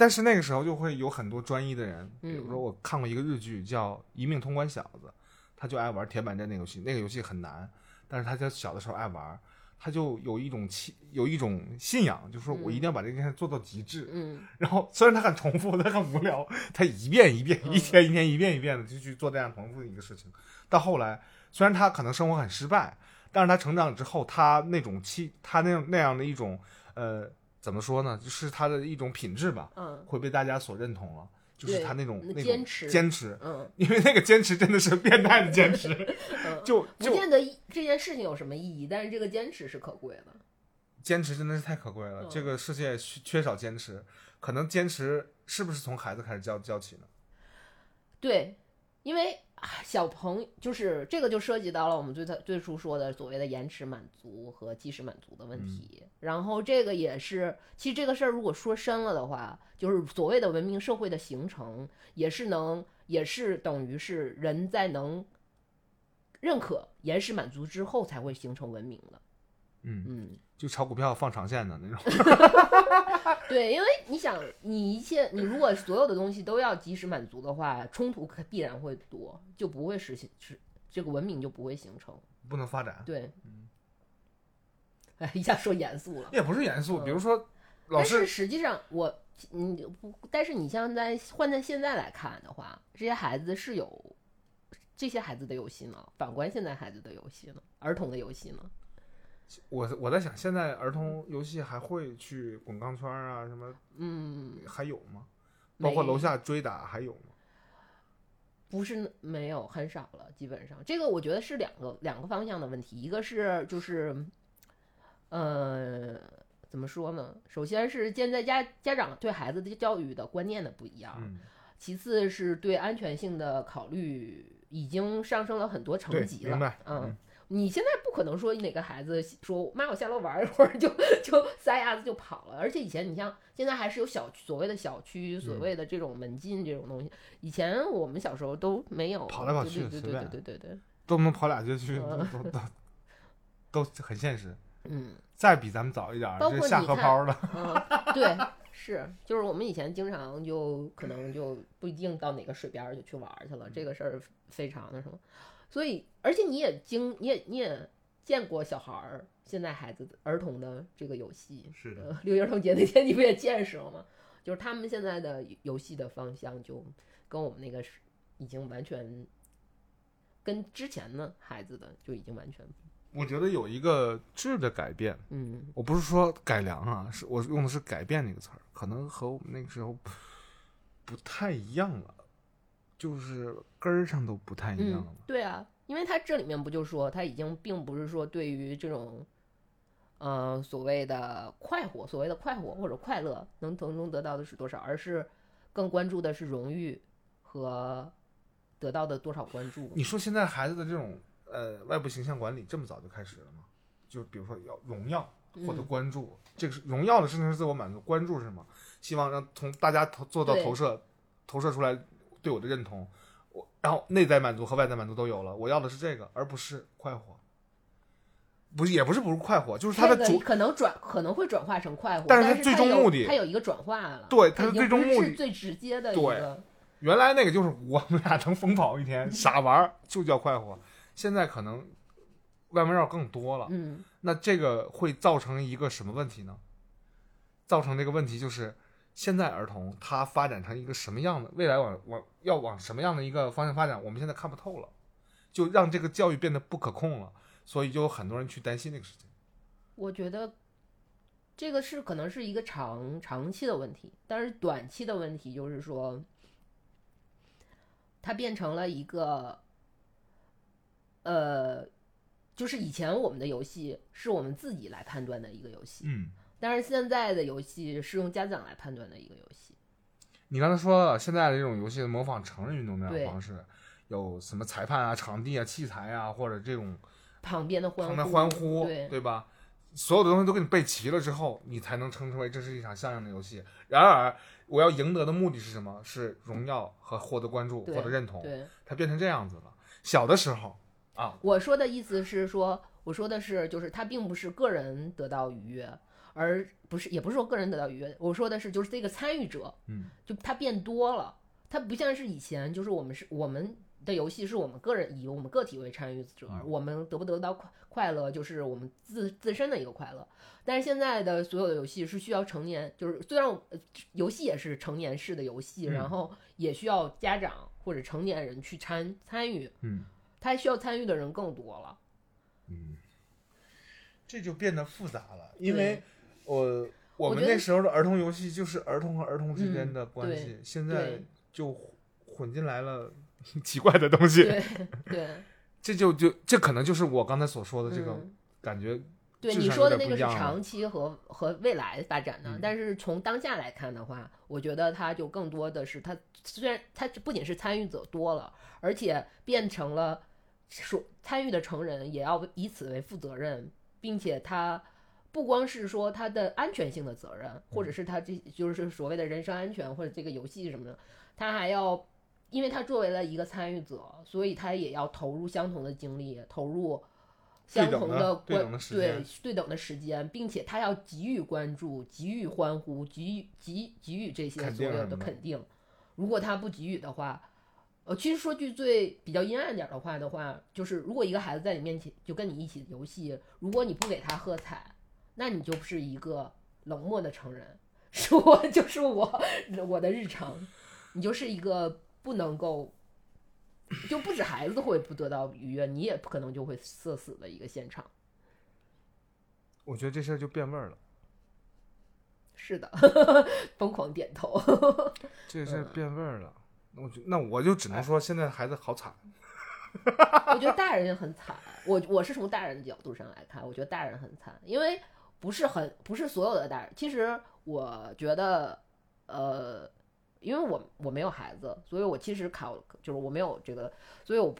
但是那个时候就会有很多专一的人，比如嗯说我看过一个日剧叫《一命通关小子》，他就爱玩铁板阵那个游戏，那个游戏很难，但是他在小的时候爱玩，他就有一种气，有一种信仰，就是说我一定要把这件事做到极致。嗯 然后虽然他很重复，他很无聊，他一遍一遍、嗯一天一天、一遍一遍的就去做这样重复的一个事情。到后来，虽然他可能生活很失败，但是他成长之后，他那种气，他那样那样的一种呃，怎么说呢？就是他的一种品质吧，嗯会被大家所认同了。就是他那种那种坚持坚持，嗯因为那个坚持真的是变态的坚持，嗯，就就不见得这件事情有什么意义，但是这个坚持是可贵的。坚持真的是太可贵了。嗯这个世界缺缺少坚持，可能坚持是不是从孩子开始教教起呢？对，因为小朋友就是这个就涉及到了我们最最初说的所谓的延迟满足和即时满足的问题。然后这个也是，其实这个事儿如果说深了的话，就是所谓的文明社会的形成，也是能也是等于是人在能认可延迟满足之后才会形成文明的。嗯，嗯，就炒股票放长线的那种。对，因为你想，你一切你如果所有的东西都要及时满足的话，冲突可必然会多，就不会实现是这个文明就不会形成。不能发展，对，哎，一下说严肃了。也不是严肃。嗯比如说，老但是师实际上我，你不，但是你像在换在现在来看的话，这些孩子是有这些孩子的游戏呢。反观现在孩子的游戏呢，儿童的游戏呢，我我在想，现在儿童游戏还会去滚钢圈啊什么，嗯，还有吗？包括楼下追打还有吗？不是没有很少了，基本上这个我觉得是两个两个方向的问题，一个是就是，呃，怎么说呢？首先是现在家家长对孩子的教育的观念的不一样，嗯，其次是对安全性的考虑已经上升了很多层，级了。嗯，你现在不可能说哪个孩子说妈我下楼玩一会儿就就撒丫子就跑了，而且以前你像现在还是有小区所谓的小区所嗯。谓的这种门禁这种东西，以前我们小时候都没有跑来跑去对对对对对对对，都能跑俩街区，嗯。都都很现实。嗯。再比咱们早一点儿，包括下河抛的，嗯，对，是，就是我们以前经常就可能就不一定到哪个水边就去玩去了，这个事儿非常的什么，所以而且你也经你也你也见过小孩儿，现在孩子的儿童的这个游戏，是的，呃，六一儿童节那天你不也见识了吗？就是他们现在的游戏的方向就跟我们那个是已经完全跟之前的孩子的就已经完全我觉得有一个质的改变，嗯我不是说改良啊，是我用的是改变那个词儿，可能和我们那个时候不太一样了，就是根儿上都不太一样嗯了。，对啊，因为他这里面不就说他已经并不是说对于这种，呃，所谓的快活，所谓的快活或者快乐能从中得到的是多少，而是更关注的是荣誉和得到的多少关注。你说现在孩子的这种呃外部形象管理这么早就开始了吗？就比如说要荣耀获得嗯关注，这个是荣耀的事情是自我满足，关注是什么？希望让从大家投做到投射，投射出来对我的认同，我然后内在满足和外在满足都有了，我要的是这个，而不是快活。不是，也不是不是快活，就是它的主可能转可能会转化成快活，但是它最终目的它有一个转化了，对它的最终目的是最直接的一对个，原来那个就是我们俩能疯跑一天，傻玩儿就叫快活。现在可能外面绕更多了，嗯那这个会造成一个什么问题呢？造成这个问题就是，现在儿童他发展成一个什么样的，未来往往要往什么样的一个方向发展，我们现在看不透了，就让这个教育变得不可控了，所以就有很多人去担心这个事情。我觉得这个是可能是一个长长期的问题，但是短期的问题就是说，它变成了一个，呃，就是以前我们的游戏是我们自己来判断的一个游戏，嗯，但是现在的游戏是用家长来判断的一个游戏。你刚才说了，现在的这种游戏模仿成人运动那种对方式，有什么裁判啊、场地啊、器材啊，或者这种旁边的欢旁边呼，欢呼，对吧？所有的东西都给你备齐了之后，你才能称之为这是一场像样的游戏。然而，我要赢得的目的是什么？是荣耀和获得关注、获得认同。对，它变成这样子了。小的时候啊，我说的意思是说，我说的是，就是它并不是个人得到愉悦，而不是，也不是说个人得到愉悦。我说的是，就是这个参与者，嗯，就他变多了，他不像是以前，就是我们是我们的游戏是我们个人以我们个体为参与者，嗯我们得不得到快快乐，就是我们自自身的一个快乐。但是现在的所有的游戏是需要成年，就是虽然呃游戏也是成年式的游戏，嗯然后也需要家长或者成年人去参参与，嗯他需要参与的人更多了。嗯，这就变得复杂了，因为我我们那时候的儿童游戏就是儿童和儿童之间嗯的关系，对现在就混进来了 奇怪的东西。对对，这就就这可能就是我刚才所说的这个嗯感觉，对你说的那个是长期和和未来发展的，嗯但是从当下来看的话，我觉得它就更多的是它虽然它不仅是参与者多了，而且变成了说参与的成人也要以此为负责任，并且他不光是说他的安全性的责任，或者是他这就是所谓的人身安全或者这个游戏什么的，他还要。因为他作为了一个参与者，所以他也要投入相同的精力，投入相同的关对等的对对等的时间，并且他要给予关注、给予欢呼、给予给给予这些所有的肯定。如果他不给予的话，呃，其实说句最比较阴暗点儿的话的话，就是如果一个孩子在你面前就跟你一起游戏，如果你不给他喝彩，那你就是一个冷漠的成人。是我 就是我我的日常，你就是一个不能够，就不止孩子会不得到愉悦，你也可能就会社死的一个现场。我觉得这事儿就变味儿了，是的，疯狂点头。这事儿嗯变味儿了。那我就那我就只能说，现在孩子好惨。我觉得大人也很惨，我我是从大人的角度上来看，我觉得大人很惨，因为不是很不是所有的大人。其实我觉得，呃，因为我我没有孩子，所以我其实考就是我没有这个，所以我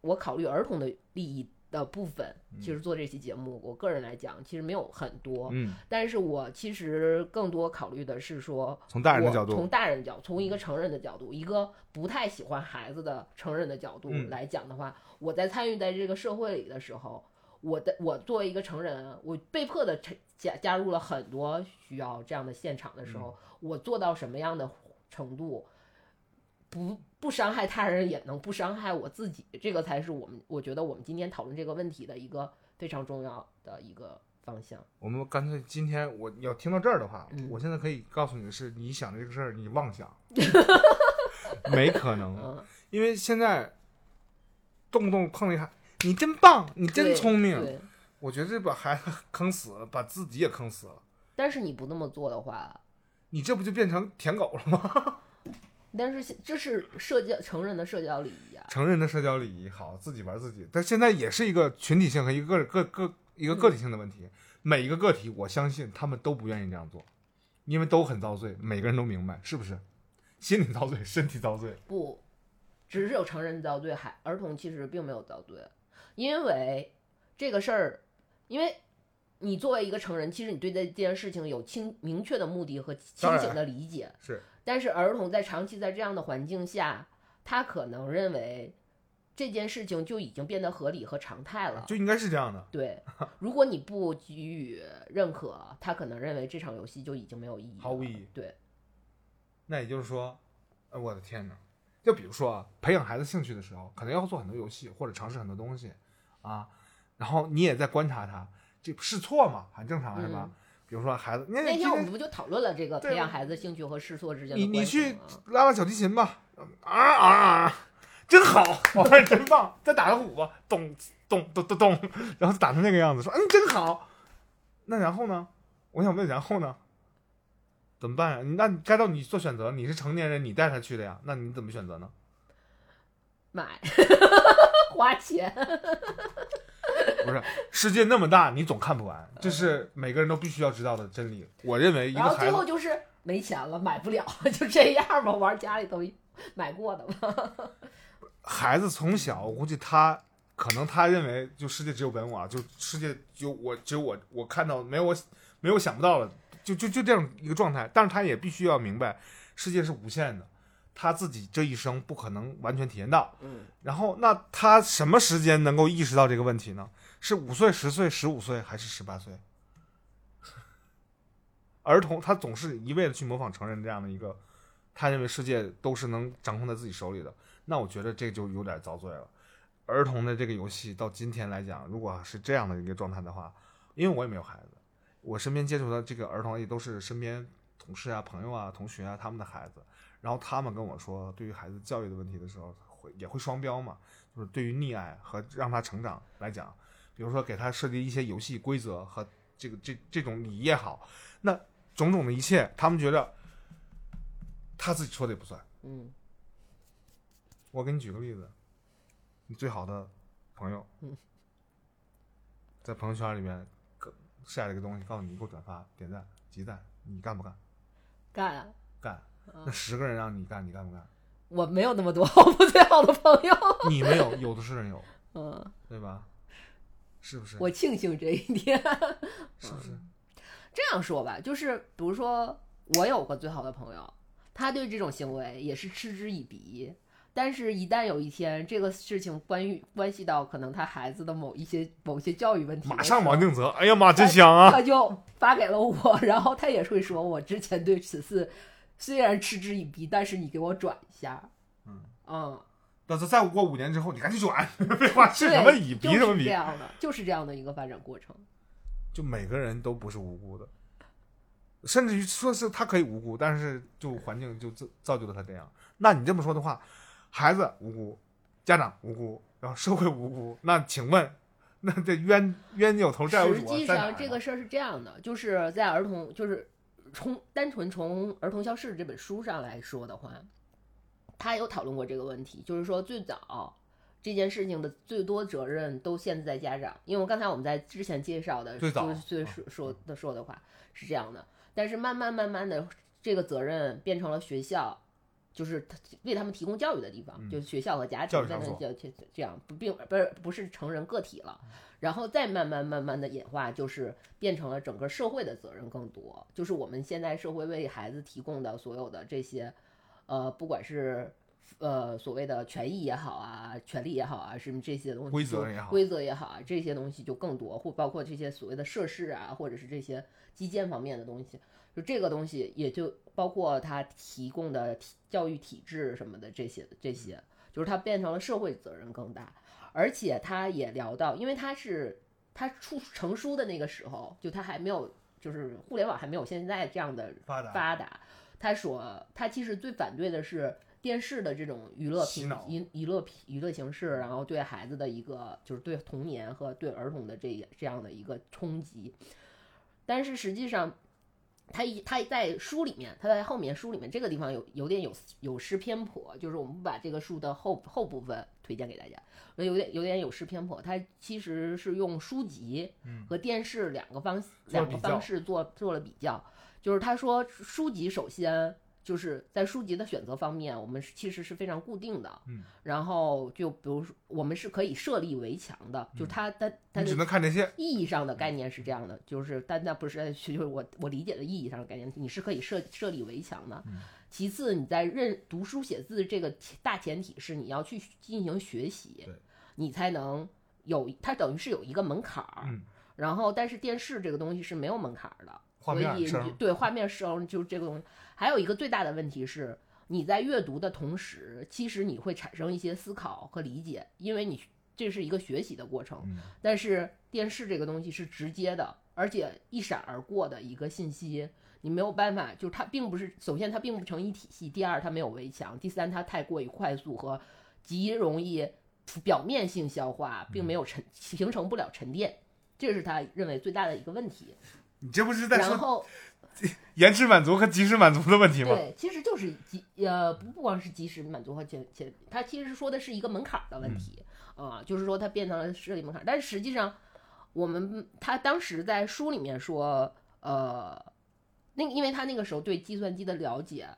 我考虑儿童的利益的部分，其实做这期节目，我个人来讲其实没有很多，嗯，但是我其实更多考虑的是说，从大人的我角度从大人的角，从一个成人的角度，一个不太喜欢孩子的成人的角度嗯。来讲的话，我在参与在这个社会里的时候，我的我作为一个成人，我被迫的加加入了很多需要这样的现场的时候，嗯我做到什么样的程度，不不伤害他人，也能不伤害我自己，这个才是我们我觉得我们今天讨论这个问题的一个非常重要的一个方向。我们干脆今天我要听到这儿的话，嗯我现在可以告诉你的是，你想的这个事儿你妄想，没可能，嗯，因为现在动不动碰一下，你真棒，你真聪明，对，我觉得这把孩子坑死了，把自己也坑死了。但是你不那么做的话，你这不就变成舔狗了吗？但是这是社交成人的社交礼仪啊。成人的社交礼仪好，自己玩自己，但现在也是一个群体性和一个个个个一个个体性的问题。每一个个体，我相信他们都不愿意这样做，因为都很遭罪，每个人都明白，是不是？心理遭罪，身体遭罪。不，只是有成人遭罪，还儿童其实并没有遭罪，因为这个事儿，因为你作为一个成人，其实你对这件事情有清明确的目的和清醒的理解，是，但是儿童在长期在这样的环境下，他可能认为这件事情就已经变得合理和常态了。就应该是这样的。对，如果你不给予认可，他可能认为这场游戏就已经没有意义，毫无意义对，那也就是说，呃，我的天哪！就比如说啊，培养孩子兴趣的时候，可能要做很多游戏或者尝试很多东西啊，然后你也在观察他，这试错嘛，很正常是吧？嗯比如说孩子，你那天我们不就讨论了这个培养孩子兴趣和试错之间的你你去拉拉小提琴吧，啊啊啊，真好，宝贝真棒，再打个鼓吧，咚咚咚咚咚，然后打成那个样子，说嗯真好。那然后呢？我想问，然后呢？怎么办呀？你那该到你做选择，你是成年人，你带他去的呀，那你怎么选择呢？买 花钱，不是，世界那么大，你总看不完，这是每个人都必须要知道的真理。我认为一然后最个孩子，后就是没钱了，买不了，就这样吧，玩家里头买过的吧。孩子从小，我估计他可能他认为就世界只有本我，就世界只有我，只有我，我看到没有我没有想不到的，就就就这样一个状态。但是他也必须要明白，世界是无限的，他自己这一生不可能完全体验到。嗯，然后，那他什么时间能够意识到这个问题呢？是五岁、十岁、十五岁，还是十八岁？儿童他总是一味的去模仿成人这样的一个，他认为世界都是能掌控在自己手里的。那我觉得这就有点遭罪了。儿童的这个游戏到今天来讲，如果是这样的一个状态的话，因为我也没有孩子，我身边接触的这个儿童也都是身边同事啊、朋友啊、同学啊他们的孩子，然后他们跟我说，对于孩子教育的问题的时候，会也会双标嘛，就是对于溺爱和让他成长来讲，比如说给他设计一些游戏规则和这个这这种礼仪也好，那种种的一切，他们觉得他自己说的也不算。嗯我给你举个例子，你最好的朋友，嗯在朋友圈里面晒了个东西，告诉你给我转发、点赞、集赞，你干不干？干啊，干。嗯那十个人让你干，你干不干？我没有那么多 我不最好的朋友。你没有，有的是人有，嗯，对吧？是不是？我庆幸这一点。是不是？这样说吧，就是比如说，我有个最好的朋友，他对这种行为也是嗤之以鼻。但是，一旦有一天这个事情关于关系到可能他孩子的某一些某些教育问题马上王定泽，哎呀妈，真香啊！他就发给了我，然后他也会说，我之前对此次虽然嗤之以鼻，但是你给我转一下，嗯嗯，但是再过五年之后，你赶紧转，废话是什么以鼻什么鼻？这样的，就是这样的一个发展过程。就每个人都不是无辜的，甚至于说是他可以无辜，但是就环境就造造就了他这样。那你这么说的话，孩子无辜，家长无辜，然后社会无辜，那请问，那这冤冤有头债有主啊，实际上这个事儿是这样的，就是在儿童，就是从单纯从《儿童消逝》这本书上来说的话，他有讨论过这个问题，就是说最早这件事情的最多责任都现在家长，因为刚才我们在之前介绍的，最早就是最啊说说的说的话是这样的，但是慢慢慢慢的，这个责任变成了学校。就是他为他们提供教育的地方，嗯就是学校和家庭教育场所变成这这这样，不并不是不是成人个体了，然后再慢慢慢慢的演化，就是变成了整个社会的责任更多，就是我们现在社会为孩子提供的所有的这些，呃，不管是呃所谓的权益也好啊，权利也好啊，什么这些东西，规则也好规则也好啊，这些东西就更多，或包括这些所谓的设施啊，或者是这些基建方面的东西，就这个东西也就包括他提供的体教育体制什么的这些这些，就是他变成了社会责任更大，而且他也聊到，因为他是他出成书的那个时候，就他还没有就是互联网还没有现在这样的发达发达，他说他其实最反对的是电视的这种娱乐品洗脑娱娱乐娱乐形式，然后对孩子的一个就是对童年和对儿童的这这样的一个冲击。但是实际上，他一他在书里面，他在后面书里面这个地方有有点有有失偏颇，就是我们把这个书的后后部分推荐给大家，有点有点有失偏颇。他其实是用书籍和电视两个方两个方式做做了比较，就是他说书籍首先就是在书籍的选择方面，我们其实是非常固定的，嗯，然后就比如说我们是可以设立围墙的，就它它它你只能看这些，意义上的概念是这样的，就是但那不是 就是我我理解的意义上的概念，你是可以设设立围墙的。嗯其次，你在认读书写字这个大前提是你要去进行学习，你才能有它等于是有一个门槛儿。嗯然后，但是电视这个东西是没有门槛儿的，画所以对画面声就是这个东西。还有一个最大的问题是，你在阅读的同时，其实你会产生一些思考和理解，因为你这是一个学习的过程。嗯但是电视这个东西是直接的，而且一闪而过的一个信息，你没有办法，就是它并不是，首先它并不成一体系，第二它没有围墙，第三它太过于快速和极容易表面性消化，并没有沉形成不了沉淀，这是他认为最大的一个问题。你这不是在说然后 延迟满足和及时满足的问题吗？对，其实就是及呃不不光是及时满足和前前，它其实说的是一个门槛儿的问题啊、就是说它变成了设立门槛儿，但是实际上我们他当时在书里面说，呃，那因为他那个时候对计算机的了解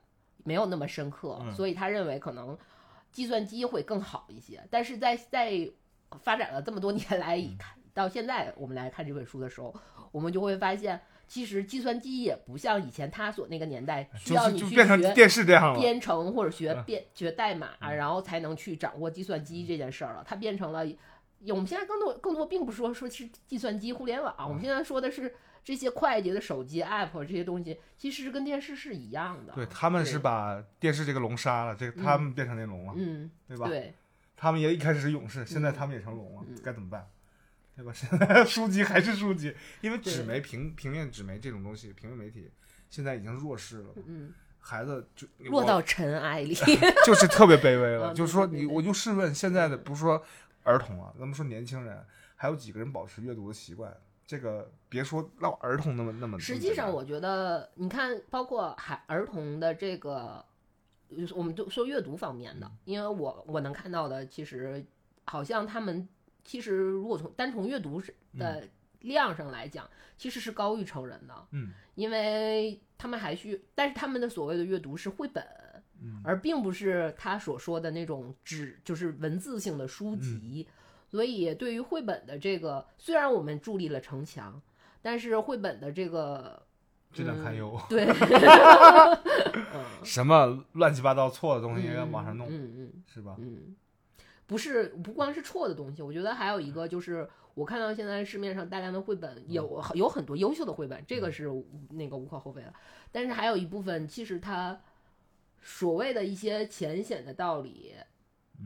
没有那么深刻，嗯所以他认为可能计算机会更好一些，但是在在发展了这么多年来，嗯看到现在我们来看这本书的时候，我们就会发现。其实计算机也不像以前他所那个年代需要就是你去就变成学电视这样。编程或者学嗯编学代码，然后才能去掌握计算机这件事儿了。它变成了，我们现在更多更多并不是说说是计算机、互联网，我们现在说的是这些快捷的手机 app 这些东西，其实跟电视是一样的。对，他们是把电视这个龙杀了，这个他们变成那龙了，嗯，对吧？对，他们也一开始是勇士，现在嗯他们也成龙了嗯，该怎么办？对吧？现在 书籍还是书籍，因为纸媒、平平面纸媒这种东西，平面媒体现在已经弱势了，嗯，孩子就落到尘埃里。就是特别卑微了。嗯就是说你，我就试问现在的，不是说儿童啊，咱们说年轻人，还有几个人保持阅读的习惯？这个别说让儿童那么那么，实际上，我觉得你看，包括孩儿童的这个，我们就说阅读方面的，因为我我能看到的，其实好像他们其实如果从单从阅读是的量上来讲，其实是高于成人的，嗯。因为他们还需，但是他们的所谓的阅读是绘本，嗯。而并不是他所说的那种纸，就是文字性的书籍。所以，对于绘本的这个，虽然我们筑立了城墙，但是绘本的这个质量堪忧，对，什么乱七八糟错的东西往上弄，嗯嗯。是吧？嗯，不是不光是错的东西，我觉得还有一个就是，我看到现在市面上大量的绘本有有很多优秀的绘本，这个是那个无可厚非的，但是还有一部分其实它所谓的一些浅显的道理，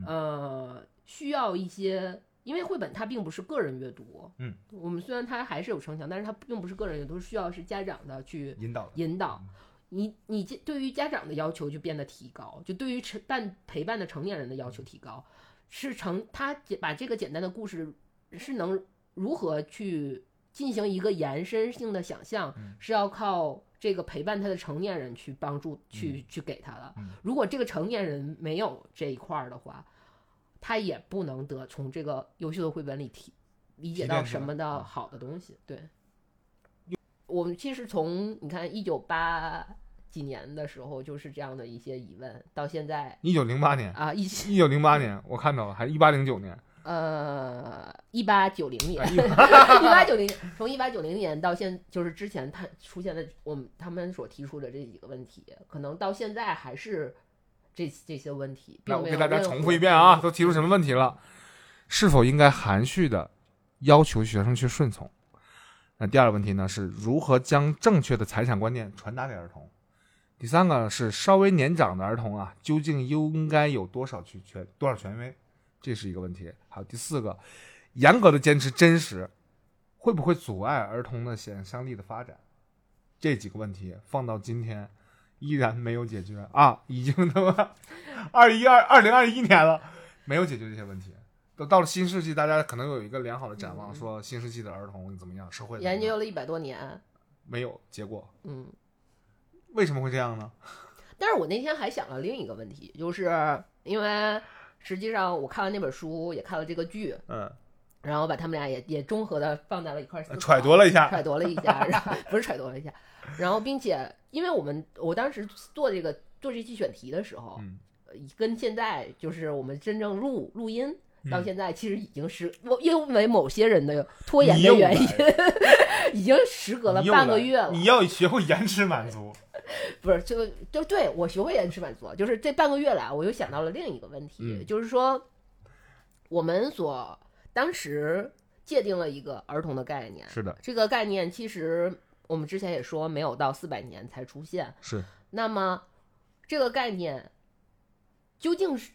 呃，需要一些。因为绘本它并不是个人阅读，嗯，我们虽然它还是有城墙，但是它并不是个人阅读，需要是家长的去引导，引导。你你这对于家长的要求就变得提高，就对于成伴陪伴的成年人的要求提高，是成他把这个简单的故事是能如何去进行一个延伸性的想象，是要靠这个陪伴他的成年人去帮助去去给他的。如果这个成年人没有这一块儿的话，他也不能得从这个优秀的绘本里提理解到什么的好的东西。对，我们其实从你看一九八几年的时候就是这样的一些疑问，到现在一九零八年，啊一一九零八年我看到了，还是一八零九年，呃一八九零年，啊 一八九零年，从一八九零年到现就是之前他出现的我们他们所提出的这几个问题，可能到现在还是这这些问题，那我给大家重复一遍啊，都提出什么问题了？是否应该含蓄的要求学生去顺从？那第二个问题呢，是如何将正确的财产观念传达给儿童？第三个是稍微年长的儿童啊，究竟应该有多少去权多少权威？这是一个问题。还有第四个，严格的坚持真实，会不会阻碍儿童的想象力的发展？这几个问题放到今天依然没有解决啊！已经他妈二一二二零二一年了，没有解决这些问题。都到了新世纪，大家可能有一个良好的展望，说新世纪的儿童怎么样，社会研究了一百多年，没有结果，嗯。为什么会这样呢？但是我那天还想了另一个问题，就是因为实际上我看完那本书，也看了这个剧，嗯，然后把他们俩也也综合的放在了一块儿揣度了一下，揣度了一下，然后不是揣度了一下，然后并且因为我们我当时做这个做这期选题的时候，嗯呃跟现在就是我们真正录录音。到嗯现在其实已经是我因为某些人的拖延的原因，已经时隔了半个月了。你要学会延迟满足。不是，就就对我学会延迟满足，就是这半个月来，我又想到了另一个问题，嗯。就是说，我们所当时界定了一个儿童的概念，是的，这个概念其实我们之前也说没有到四百年才出现，是。那么这个概念究竟是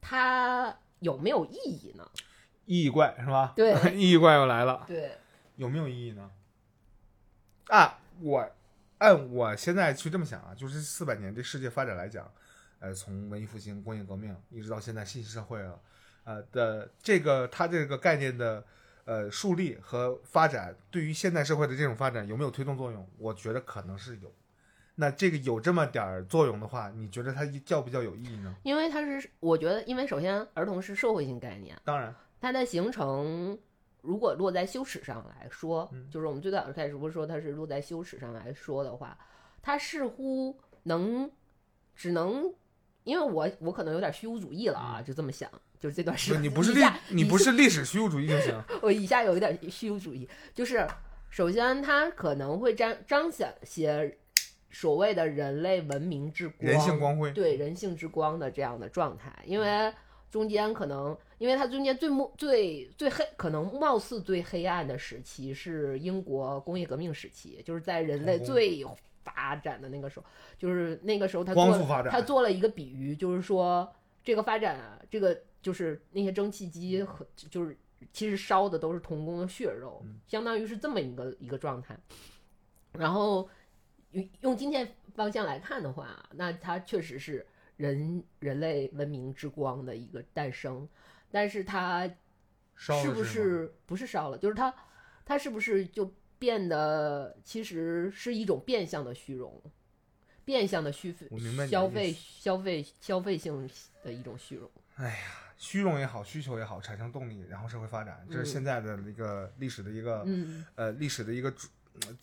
它有没有意义呢？意义怪是吧？对 意义怪又来了，对，有没有意义呢？啊，我按我现在去这么想啊，就是四百年这世界发展来讲，呃，从文艺复兴、工业革命一直到现在信息社会了，呃的这个它这个概念的呃树立和发展，对于现代社会的这种发展有没有推动作用？我觉得可能是有。那这个有这么点儿作用的话，你觉得它叫不叫有意义呢？因为它是我觉得，因为首先儿童是社会性概念。当然，它的形成，如果落在羞耻上来说，嗯。就是我们最早开始不是说它是落在羞耻上来说的话，它似乎能只能，因为我我可能有点虚无主义了啊，就这么想，就是这段时间嗯你不是历你不是历史虚无主义就行。我以下有一点虚无主义，就是首先它可能会彰彰显些所谓的人类文明之光，人性光辉对人性之光的这样的状态，因为中间可能，因为它中间最末最最黑，可能貌似最黑暗的时期是英国工业革命时期，就是在人类最发展的那个时候，就是那个时候他做他做了一个比喻，就是说这个发展啊，这个就是那些蒸汽机和就是其实烧的都是童工的血肉，嗯相当于是这么一个一个状态。然后用用今天方向来看的话，那它确实是人人类文明之光的一个诞生，但是它是不烧是不是烧了？就是它它是不是就变得其实是一种变相的虚荣，变相的虚消费消费消费性的一种虚荣。哎呀虚荣也好，需求也好，产生动力，然后社会发展，这是嗯现在的一个历史的一个、嗯呃历史的一个主呃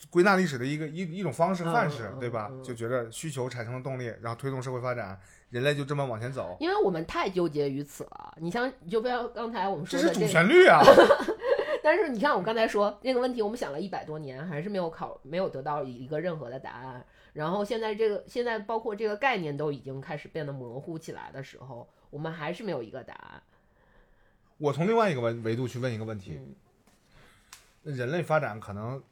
归纳历史的一个一一种方式嗯范式，嗯对吧？嗯就觉得需求产生了动力，然后推动社会发展，人类就这么往前走，因为我们太纠结于此了。你像，就比如刚才我们这是主说的这个，旋律啊！但是你看我刚才说那个问题，我们想了一百多年，还是没有考，没有得到一个任何的答案。然后现在这个，现在包括这个概念都已经开始变得模糊起来的时候，我们还是没有一个答案。我从另外一个维维度去问一个问题：嗯人类发展可能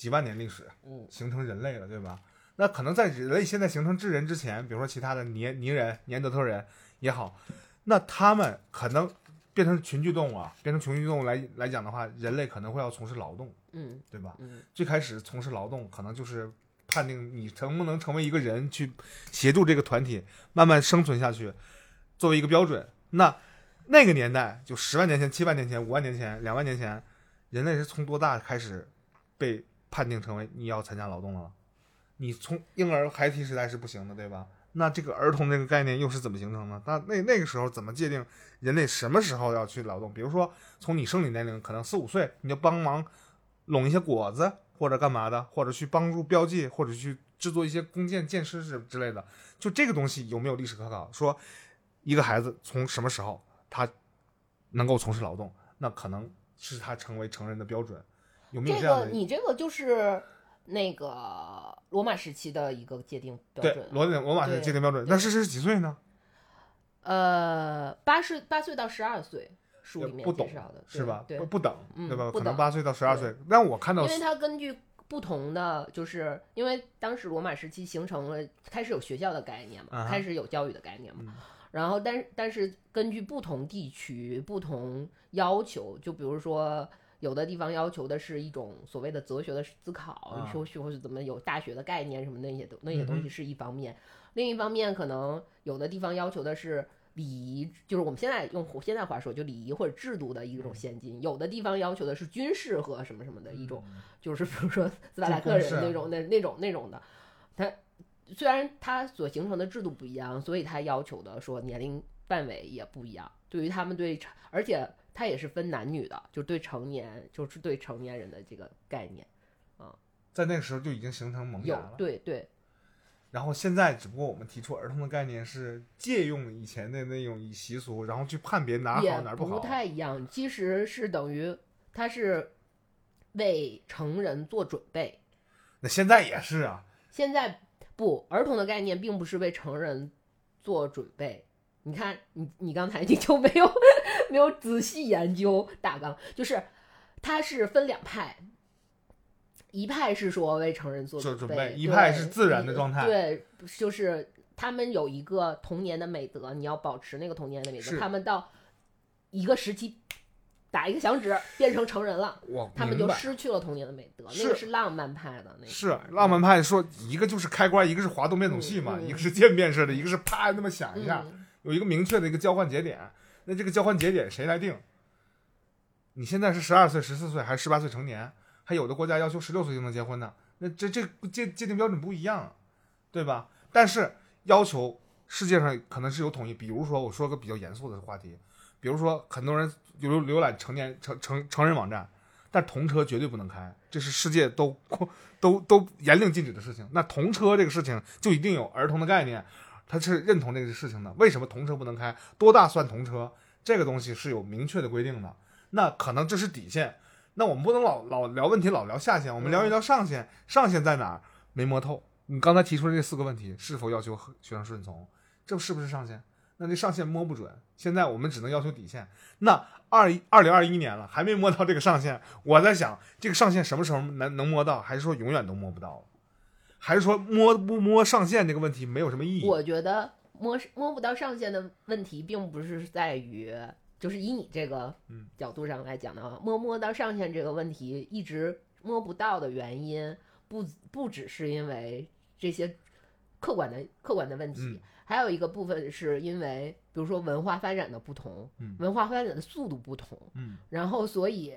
几万年历史，嗯形成人类了，对吧？那可能在人类现在形成智人之前，比如说其他的尼尼人、尼安德特人也好，那他们可能变成群居动物啊，变成群居动物来来讲的话，人类可能会要从事劳动，嗯对吧？嗯最开始从事劳动，可能就是判定你能不能成为一个人去协助这个团体慢慢生存下去，作为一个标准。那那个年代，就十万年前、七万年前、五万年前、两万年前，人类是从多大开始被判定成为你要参加劳动了？你从婴儿孩提时代是不行的，对吧？那这个儿童这个概念又是怎么形成的？那那那个时候怎么界定人类什么时候要去劳动？比如说，从你生理年龄可能四五岁，你就帮忙拢一些果子，或者干嘛的，或者去帮助标记，或者去制作一些弓箭、箭矢之之类的。就这个东西有没有历史可考？说一个孩子从什么时候他能够从事劳动，那可能是他成为成人的标准。有没有这个？你这个就是那个罗马时期的一个界定标对准，。罗马罗马是对界定标准，那是是几岁呢？呃，八岁八岁到十二岁，书里面不懂介绍的是吧？对，不不等，嗯对吧？可能八岁到十二岁。但我看到因为它根据不同的，就是因为当时罗马时期形成了，开始有学校的概念嘛，啊开始有教育的概念嘛。嗯然后但，但是根据不同地区、不同要求，就比如说。有的地方要求的是一种所谓的哲学的思考，啊。说或是怎么有大学的概念什么那些东那些东西是一方面，另一方面可能有的地方要求的是礼仪，就是我们现在用现在话说就礼仪或者制度的一种先进，有的地方要求的是军事和什么什么的一种，就是 比如说斯巴达克人那种那那种那种的，它虽然它所形成的制度不一样，所以它要求的说年龄范围也不一样。对于他们对，而且它也是分男女的，就对成年就是对成年人的这个概念啊在那个时候就已经形成萌芽了。对对然后现在只不过我们提出儿童的概念是借用以前的那种以习俗，然后去判别哪好哪不好。不太一样，其实是等于它是为成人做准备。那现在也是啊，现在不，儿童的概念并不是为成人做准备。你看，你你刚才你就没有没有仔细研究大纲，就是它是分两派，一派是说为成人做做准备，备一派是自然的状态对，就是他们有一个童年的美德，你要保持那个童年的美德。他们到一个时期打一个响指变成成人了，他们就失去了童年的美德，那是个是浪漫派的那个。是浪漫派说一个就是开关，一个是滑动变阻器嘛，嗯嗯一个是渐变式的，一个是啪那么响一下，嗯有一个明确的一个交换节点。那这个交换节点谁来定？你现在是十二岁、十四岁还是十八岁成年？还有的国家要求十六岁就能结婚呢。那这这界界定标准不一样，对吧？但是要求世界上可能是有统一。比如说，我说个比较严肃的话题，比如说很多人浏浏览成年成成成人网站，但童车绝对不能开，这是世界都 都都严令禁止的事情。那童车这个事情就一定有儿童的概念，他是认同这个事情的。为什么童车不能开？多大算童车？这个东西是有明确的规定的。那可能这是底线。那我们不能老老聊问题，老聊下限，我们聊一聊上限。上限在哪儿？没摸透。你刚才提出的这四个问题，是否要求学生顺从？这是不是上限？那这上限摸不准。现在我们只能要求底线。那二一二零二一年了，还没摸到这个上限。我在想，这个上限什么时候能能摸到？还是说永远都摸不到？还是说摸不摸上限这个问题没有什么意义？我觉得摸摸不到上限的问题，并不是在于，就是以你这个嗯角度上来讲的话，摸摸到上限这个问题一直摸不到的原因，不不只是因为这些客观的客观的问题，嗯还有一个部分是因为，比如说文化发展的不同，嗯文化发展的速度不同，嗯然后所以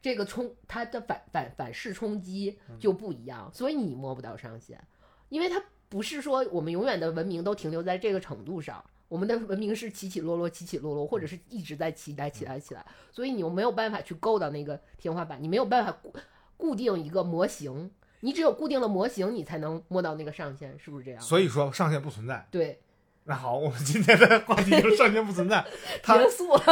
这个冲它的反反反噬冲击嗯就不一样，所以你摸不到上限，因为它不是说我们永远的文明都停留在这个程度上，我们的文明是起起落落，起起落落，或者是一直在起来、起来、起来，所以你又没有办法去够到那个天花板，你没有办法固固定一个模型，你只有固定了模型，你才能摸到那个上限，是不是这样？所以说上限不存在。对，那好，我们今天的话题就是上限不存在。他结束了。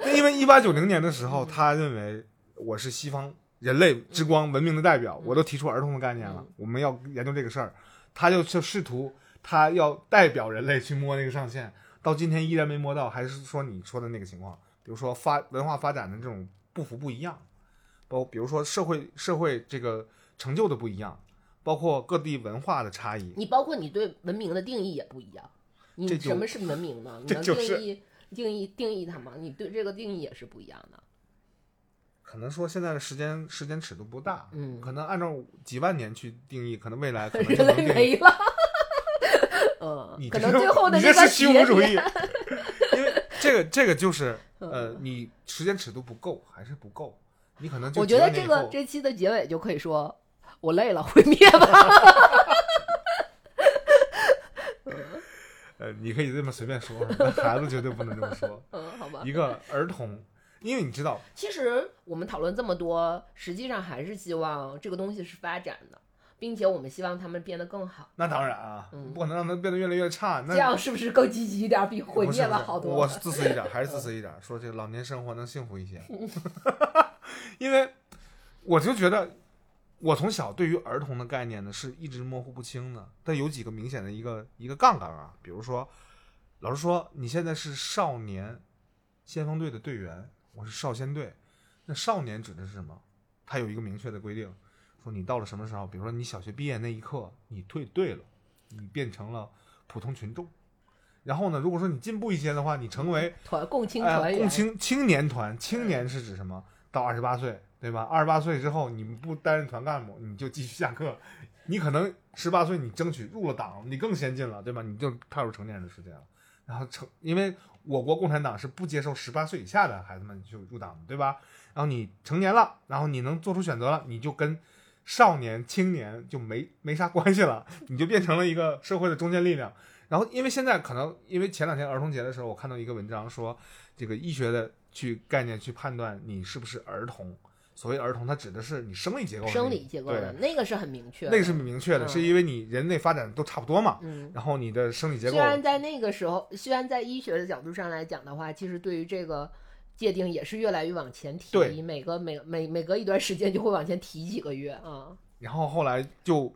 那因为一八九零年的时候，他认为我是西方人类之光文明的代表，我都提出儿童的概念了，我们要研究这个事儿，他就就试图他要代表人类去摸那个上限，到今天依然没摸到，还是说你说的那个情况，比如说发文化发展的这种不服不一样，包比如说社会社会这个成就的不一样，包括各地文化的差异，你包括你对文明的定义也不一样，你什么是文明呢？你能定义定义定义它吗？你对这个定义也是不一样的。可能说现在的时间时间尺度不大，嗯可能按照几万年去定义，可能未来 可能就人。类没了。嗯你，可能最后的你那个这是虚无主义，因为这个这个就是呃，嗯你时间尺度不够还是不够，你可能就我觉得这个这期的结尾就可以说，我累了，毁灭吧。呃，你可以这么随便说，但孩子绝对不能这么说。嗯，好吧。一个儿童，因为你知道，其实我们讨论这么多，实际上还是希望这个东西是发展的，并且我们希望他们变得更好。那当然啊，嗯不可能让它变得越来越差。那这样是不是更积极一点，比毁灭了好多？我是自私一点，还是自私一点，说这个老年生活能幸福一些。因为我就觉得，我从小对于儿童的概念呢是一直模糊不清的。但有几个明显的一个一个杠杠啊，比如说，老师说你现在是少年先锋队的队员，我是少先队，那少年指的是什么？它有一个明确的规定，说你到了什么时候，比如说你小学毕业那一刻，你退队了，你变成了普通群众。然后呢，如果说你进步一些的话，你成为 团共青哎团员，共青青年团，青年是指什么？到二十八岁，对吧？二十八岁之后，你不担任团干部，你就继续下课。你可能十八岁，你争取入了党，你更先进了，对吧？你就踏入成年人的世界了。然后成，因为我国共产党是不接受十八岁以下的孩子们就入党的，对吧？然后你成年了，然后你能做出选择了，你就跟少年、青年就没没啥关系了，你就变成了一个社会的中坚力量。然后，因为现在可能，因为前两天儿童节的时候，我看到一个文章说，这个医学的去概念去判断你是不是儿童。所谓儿童，它指的是你生理结构生理结构的，那个是很明确的。那个是明确的，嗯是因为你人类发展都差不多嘛，嗯，然后你的生理结构虽然在那个时候，虽然在医学的角度上来讲的话，其实对于这个界定也是越来越往前提，对每个每每每隔一段时间就会往前提几个月啊。然后后来就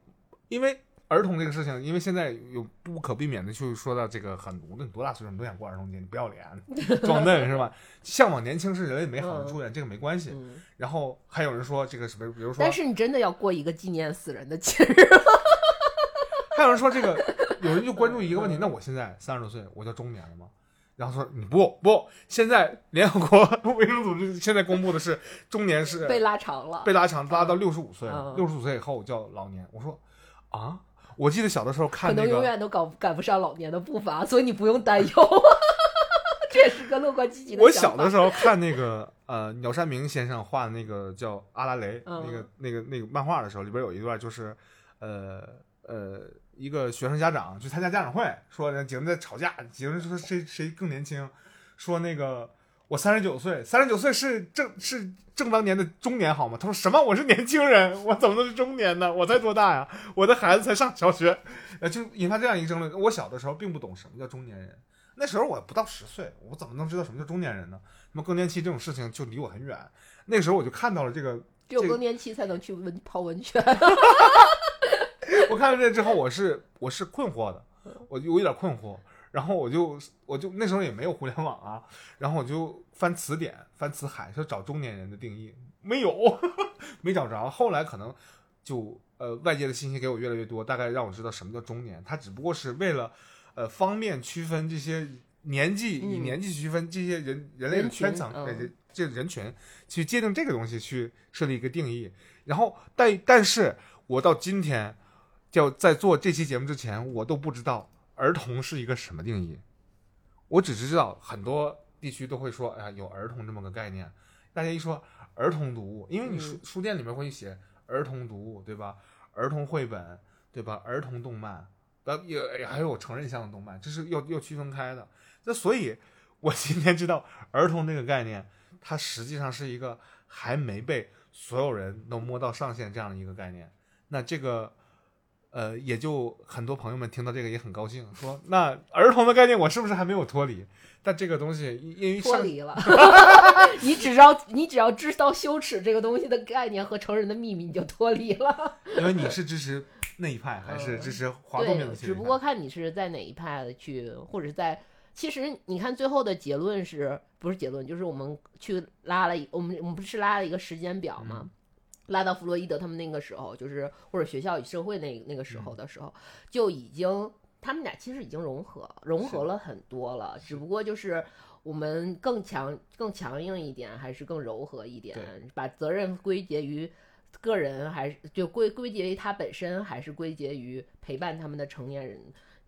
因为儿童这个事情，因为现在有不可避免的去说到这个很无论多大岁数你都想过儿童节，你不要脸，装嫩是吧？向往年轻是人类美好的祝愿，这个没关系。嗯，然后还有人说这个什么，比如说但，是你真的要过一个纪念死人的节日，还有人说这个，有人就关注一个问题，那我现在三十多岁，我叫中年了吗？然后说你不不，现在联合国卫生组织现在公布的是中年是被拉长了。被拉长拉到六十五岁嗯，六十五岁以后叫老年。我说啊，我记得小的时候看那个，能永远都赶赶不上老年的步伐，所以你不用担忧。这也是个乐观积极的我小的时候看那个呃鸟山明先生画的那个叫阿拉蕾、嗯那个那个那个漫画的时候，里边有一段就是呃呃一个学生家长去参加家长会，说几个人在吵架，几个人说谁谁更年轻，说那个我三十九岁，三十九岁是正是正当年的中年好吗？他说什么？我是年轻人，我怎么能是中年呢？我才多大呀？我的孩子才上小学，呃，就引发这样一个争论。我小的时候并不懂什么叫中年人。那时候我不到十岁，我怎么能知道什么叫中年人呢？那么更年期这种事情就离我很远。那个时候我就看到了这个，只有更年期才能去温泡温泉。我看到这之后，我是我是困惑的，我就有一点困惑。然后我就我就那时候也没有互联网啊，然后我就翻词典翻词海，说找中年人的定义，没有，没找着。后来可能就呃外界的信息给我越来越多，大概让我知道什么叫中年。他只不过是为了呃方便区分这些年纪，以嗯年纪区分这些人人类的圈层，这这人群去界定这个东西，去设立一个定义。然后但但是我到今天就在做这期节目之前，我都不知道儿童是一个什么定义。我只知道很多地区都会说，哎呀，有儿童这么个概念。大家一说儿童读物，因为你书、书店里面会写儿童读物，对吧？儿童绘本，对吧？儿童动漫，呃，也也还有成人向的动漫，这是又又区分开的。那所以，我今天知道儿童这个概念，它实际上是一个还没被所有人都摸到上限这样的一个概念。那这个。呃，也就很多朋友们听到这个也很高兴，说那儿童的概念我是不是还没有脱离？但这个东西因因为脱离了，你只要你只要知道羞耻这个东西的概念和成人的秘密，你就脱离了。因为你是支持那一派 还是支持华东面的对，只不过看你是在哪一派的去，或者是在。其实你看最后的结论是不是结论？就是我们去拉了一，我们我们不是拉了一个时间表吗？拉到弗洛伊德他们那个时候，就是或者学校与社会那那个时候的时候，就已经他们俩其实已经融合融合了很多了，只不过就是我们更强更强硬一点，还是更柔和一点，把责任归结于个人，还是就归归结于他本身，还是归结于陪伴他们的成年人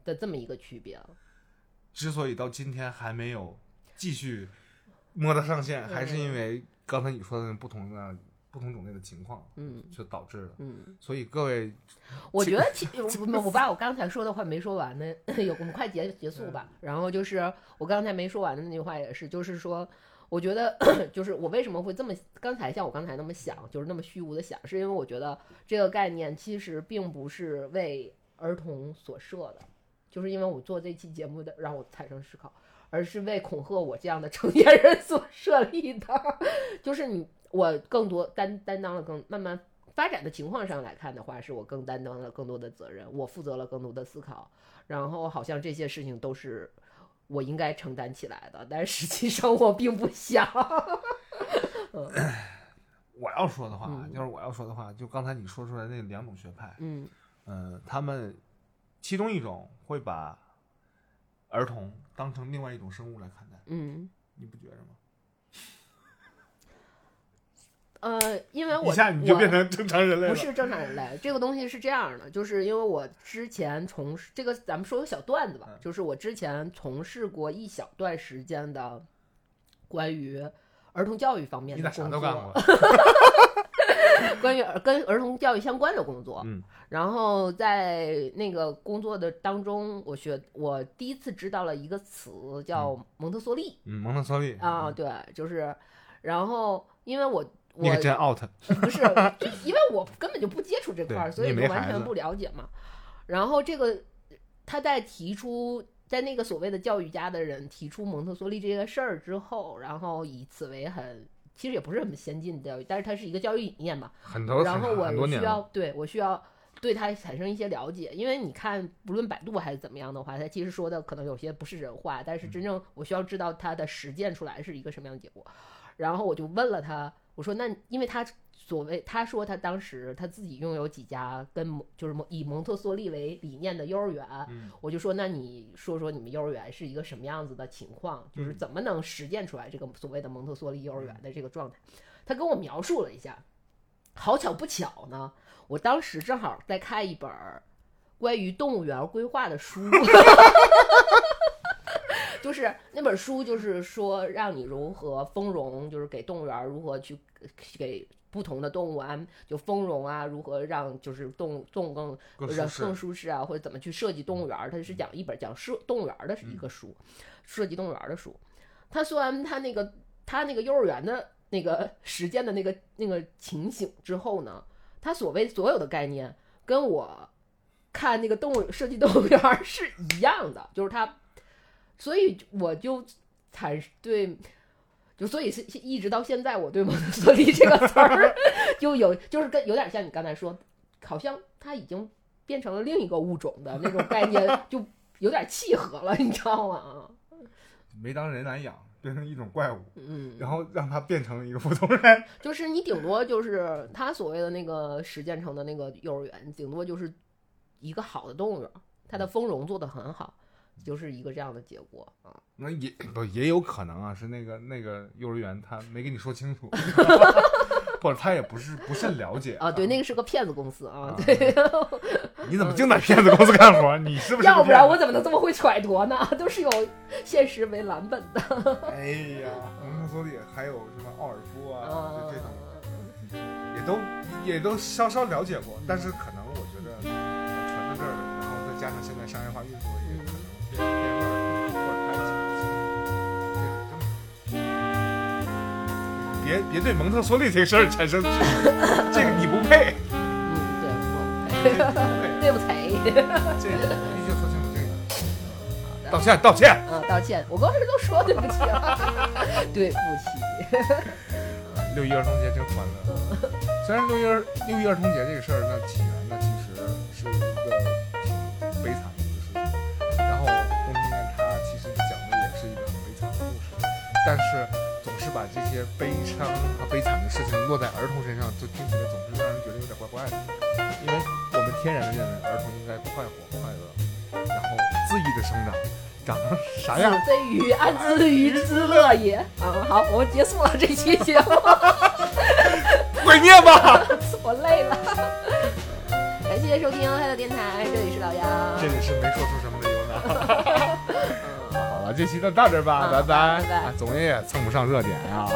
的这么一个区别。之所以到今天还没有继续摸到上限，还是因为刚才你说的不同的。不同种类的情况，嗯，就导致了，嗯，所以各位，我觉得其我我把我刚才说的话没说完呢，有我们快结结束吧。然后就是我刚才没说完的那句话也是，就是说，我觉得 就是我为什么会这么刚才像我刚才那么想，就是那么虚无的想，是因为我觉得这个概念其实并不是为儿童所设的，就是因为我做这期节目的让我产生思考，而是为恐吓我这样的成年人所设立的，就是你。我更多担担当了更慢慢发展的情况上来看的话，是我更担当了更多的责任，我负责了更多的思考，然后好像这些事情都是我应该承担起来的，但实际上我并不想。我要说的话，就是我要说的话，就刚才你说出来那两种学派，嗯，呃，他们其中一种会把儿童当成另外一种生物来看待，嗯，你不觉着吗？呃，因为我一下你就变成正常人类了，不是正常人类。这个东西是这样的，就是因为我之前从事这个，咱们说个小段子吧，就是我之前从事过一小段时间的关于儿童教育方面的工作，关于跟儿童教育相关的工作。嗯，然后在那个工作的当中，我学我第一次知道了一个词叫蒙特梭利。嗯，蒙特梭利啊，对，就是，然后因为我。你可真 out，不是，就因为我根本就不接触这块儿，所以就完全不了解嘛。然后这个他在提出，在那个所谓的教育家的人提出蒙特梭利这个事儿之后，然后以此为很，其实也不是很先进的教育，但是它是一个教育理念嘛。很多然后我需要对我需要对它产生一些了解，因为你看，不论百度还是怎么样的话，它其实说的可能有些不是人话，但是真正我需要知道它的实践出来是一个什么样的结果。然后我就问了他。我说那，因为他所谓他说他当时他自己拥有几家跟就是以蒙特梭利为理念的幼儿园，我就说那你说说你们幼儿园是一个什么样子的情况，就是怎么能实践出来这个所谓的蒙特梭利幼儿园的这个状态？他跟我描述了一下，好巧不巧呢，我当时正好在看一本关于动物园规划的书。就是那本书，就是说让你如何丰容，就是给动物园如何去给不同的动物安就丰容啊，如何让就是动物动物更更舒适啊，或者怎么去设计动物园，它是讲一本讲设动物园的一个书，设计动物园的书。他说完他那个他那个幼儿园的那个实践的那个那个情形之后呢，他所谓所有的概念跟我看那个动物设计动物园是一样的，就是他。所以我就产对，就所以是一直到现在，我对蒙特梭利这个词儿 就有就是跟有点像你刚才说，好像它已经变成了另一个物种的那种概念，就有点契合了，你知道吗？没当人来养，变成一种怪物，嗯，然后让它变成一个普通人，就是你顶多就是他所谓的那个实践成的那个幼儿园，顶多就是一个好的动物园，它的丰容做得很好。就是一个这样的结果啊，那也不也有可能啊，是那个那个幼儿园他没跟你说清楚，或者他也不是不甚了解啊。对，那个是个骗子公司啊。对，你怎么净在骗子公司干活？你是不是？要不然我怎么能这么会揣度呢？都是有现实为蓝本的。哎呀，蒙特梭利还有什么奥尔夫啊，就这种，也都也都稍稍了解过，但是可能我觉得传到这儿，然后再加上。现在商业化运作别别对蒙特梭利这个事儿产生质疑，这个你不配，嗯，对，不配，对不起，这个必须说清楚这个。道歉，道歉。嗯，道歉，我刚才都说对不起了，对不起，六一儿童节真欢乐。虽然六一儿六一儿童节这个事儿，那起源呢其实是一个挺悲惨的一个事情。然后东京人他其实讲的也是一个很悲惨的故事，但是总是把这些悲伤和悲惨的事情落在儿童身上，就听起来总是让人觉得有点怪怪的。因为我们天然的认为儿童应该快活快乐，然后恣意的生长，长成啥样子非鱼，安知鱼之乐也。啊，好，我们结束了这期节目，毁灭吧！我累了。感谢收听黑的电台，这里是老杨，这里是没说出什么的尤娜。好了，这期就到这吧，嗯拜拜总也蹭不上热点啊。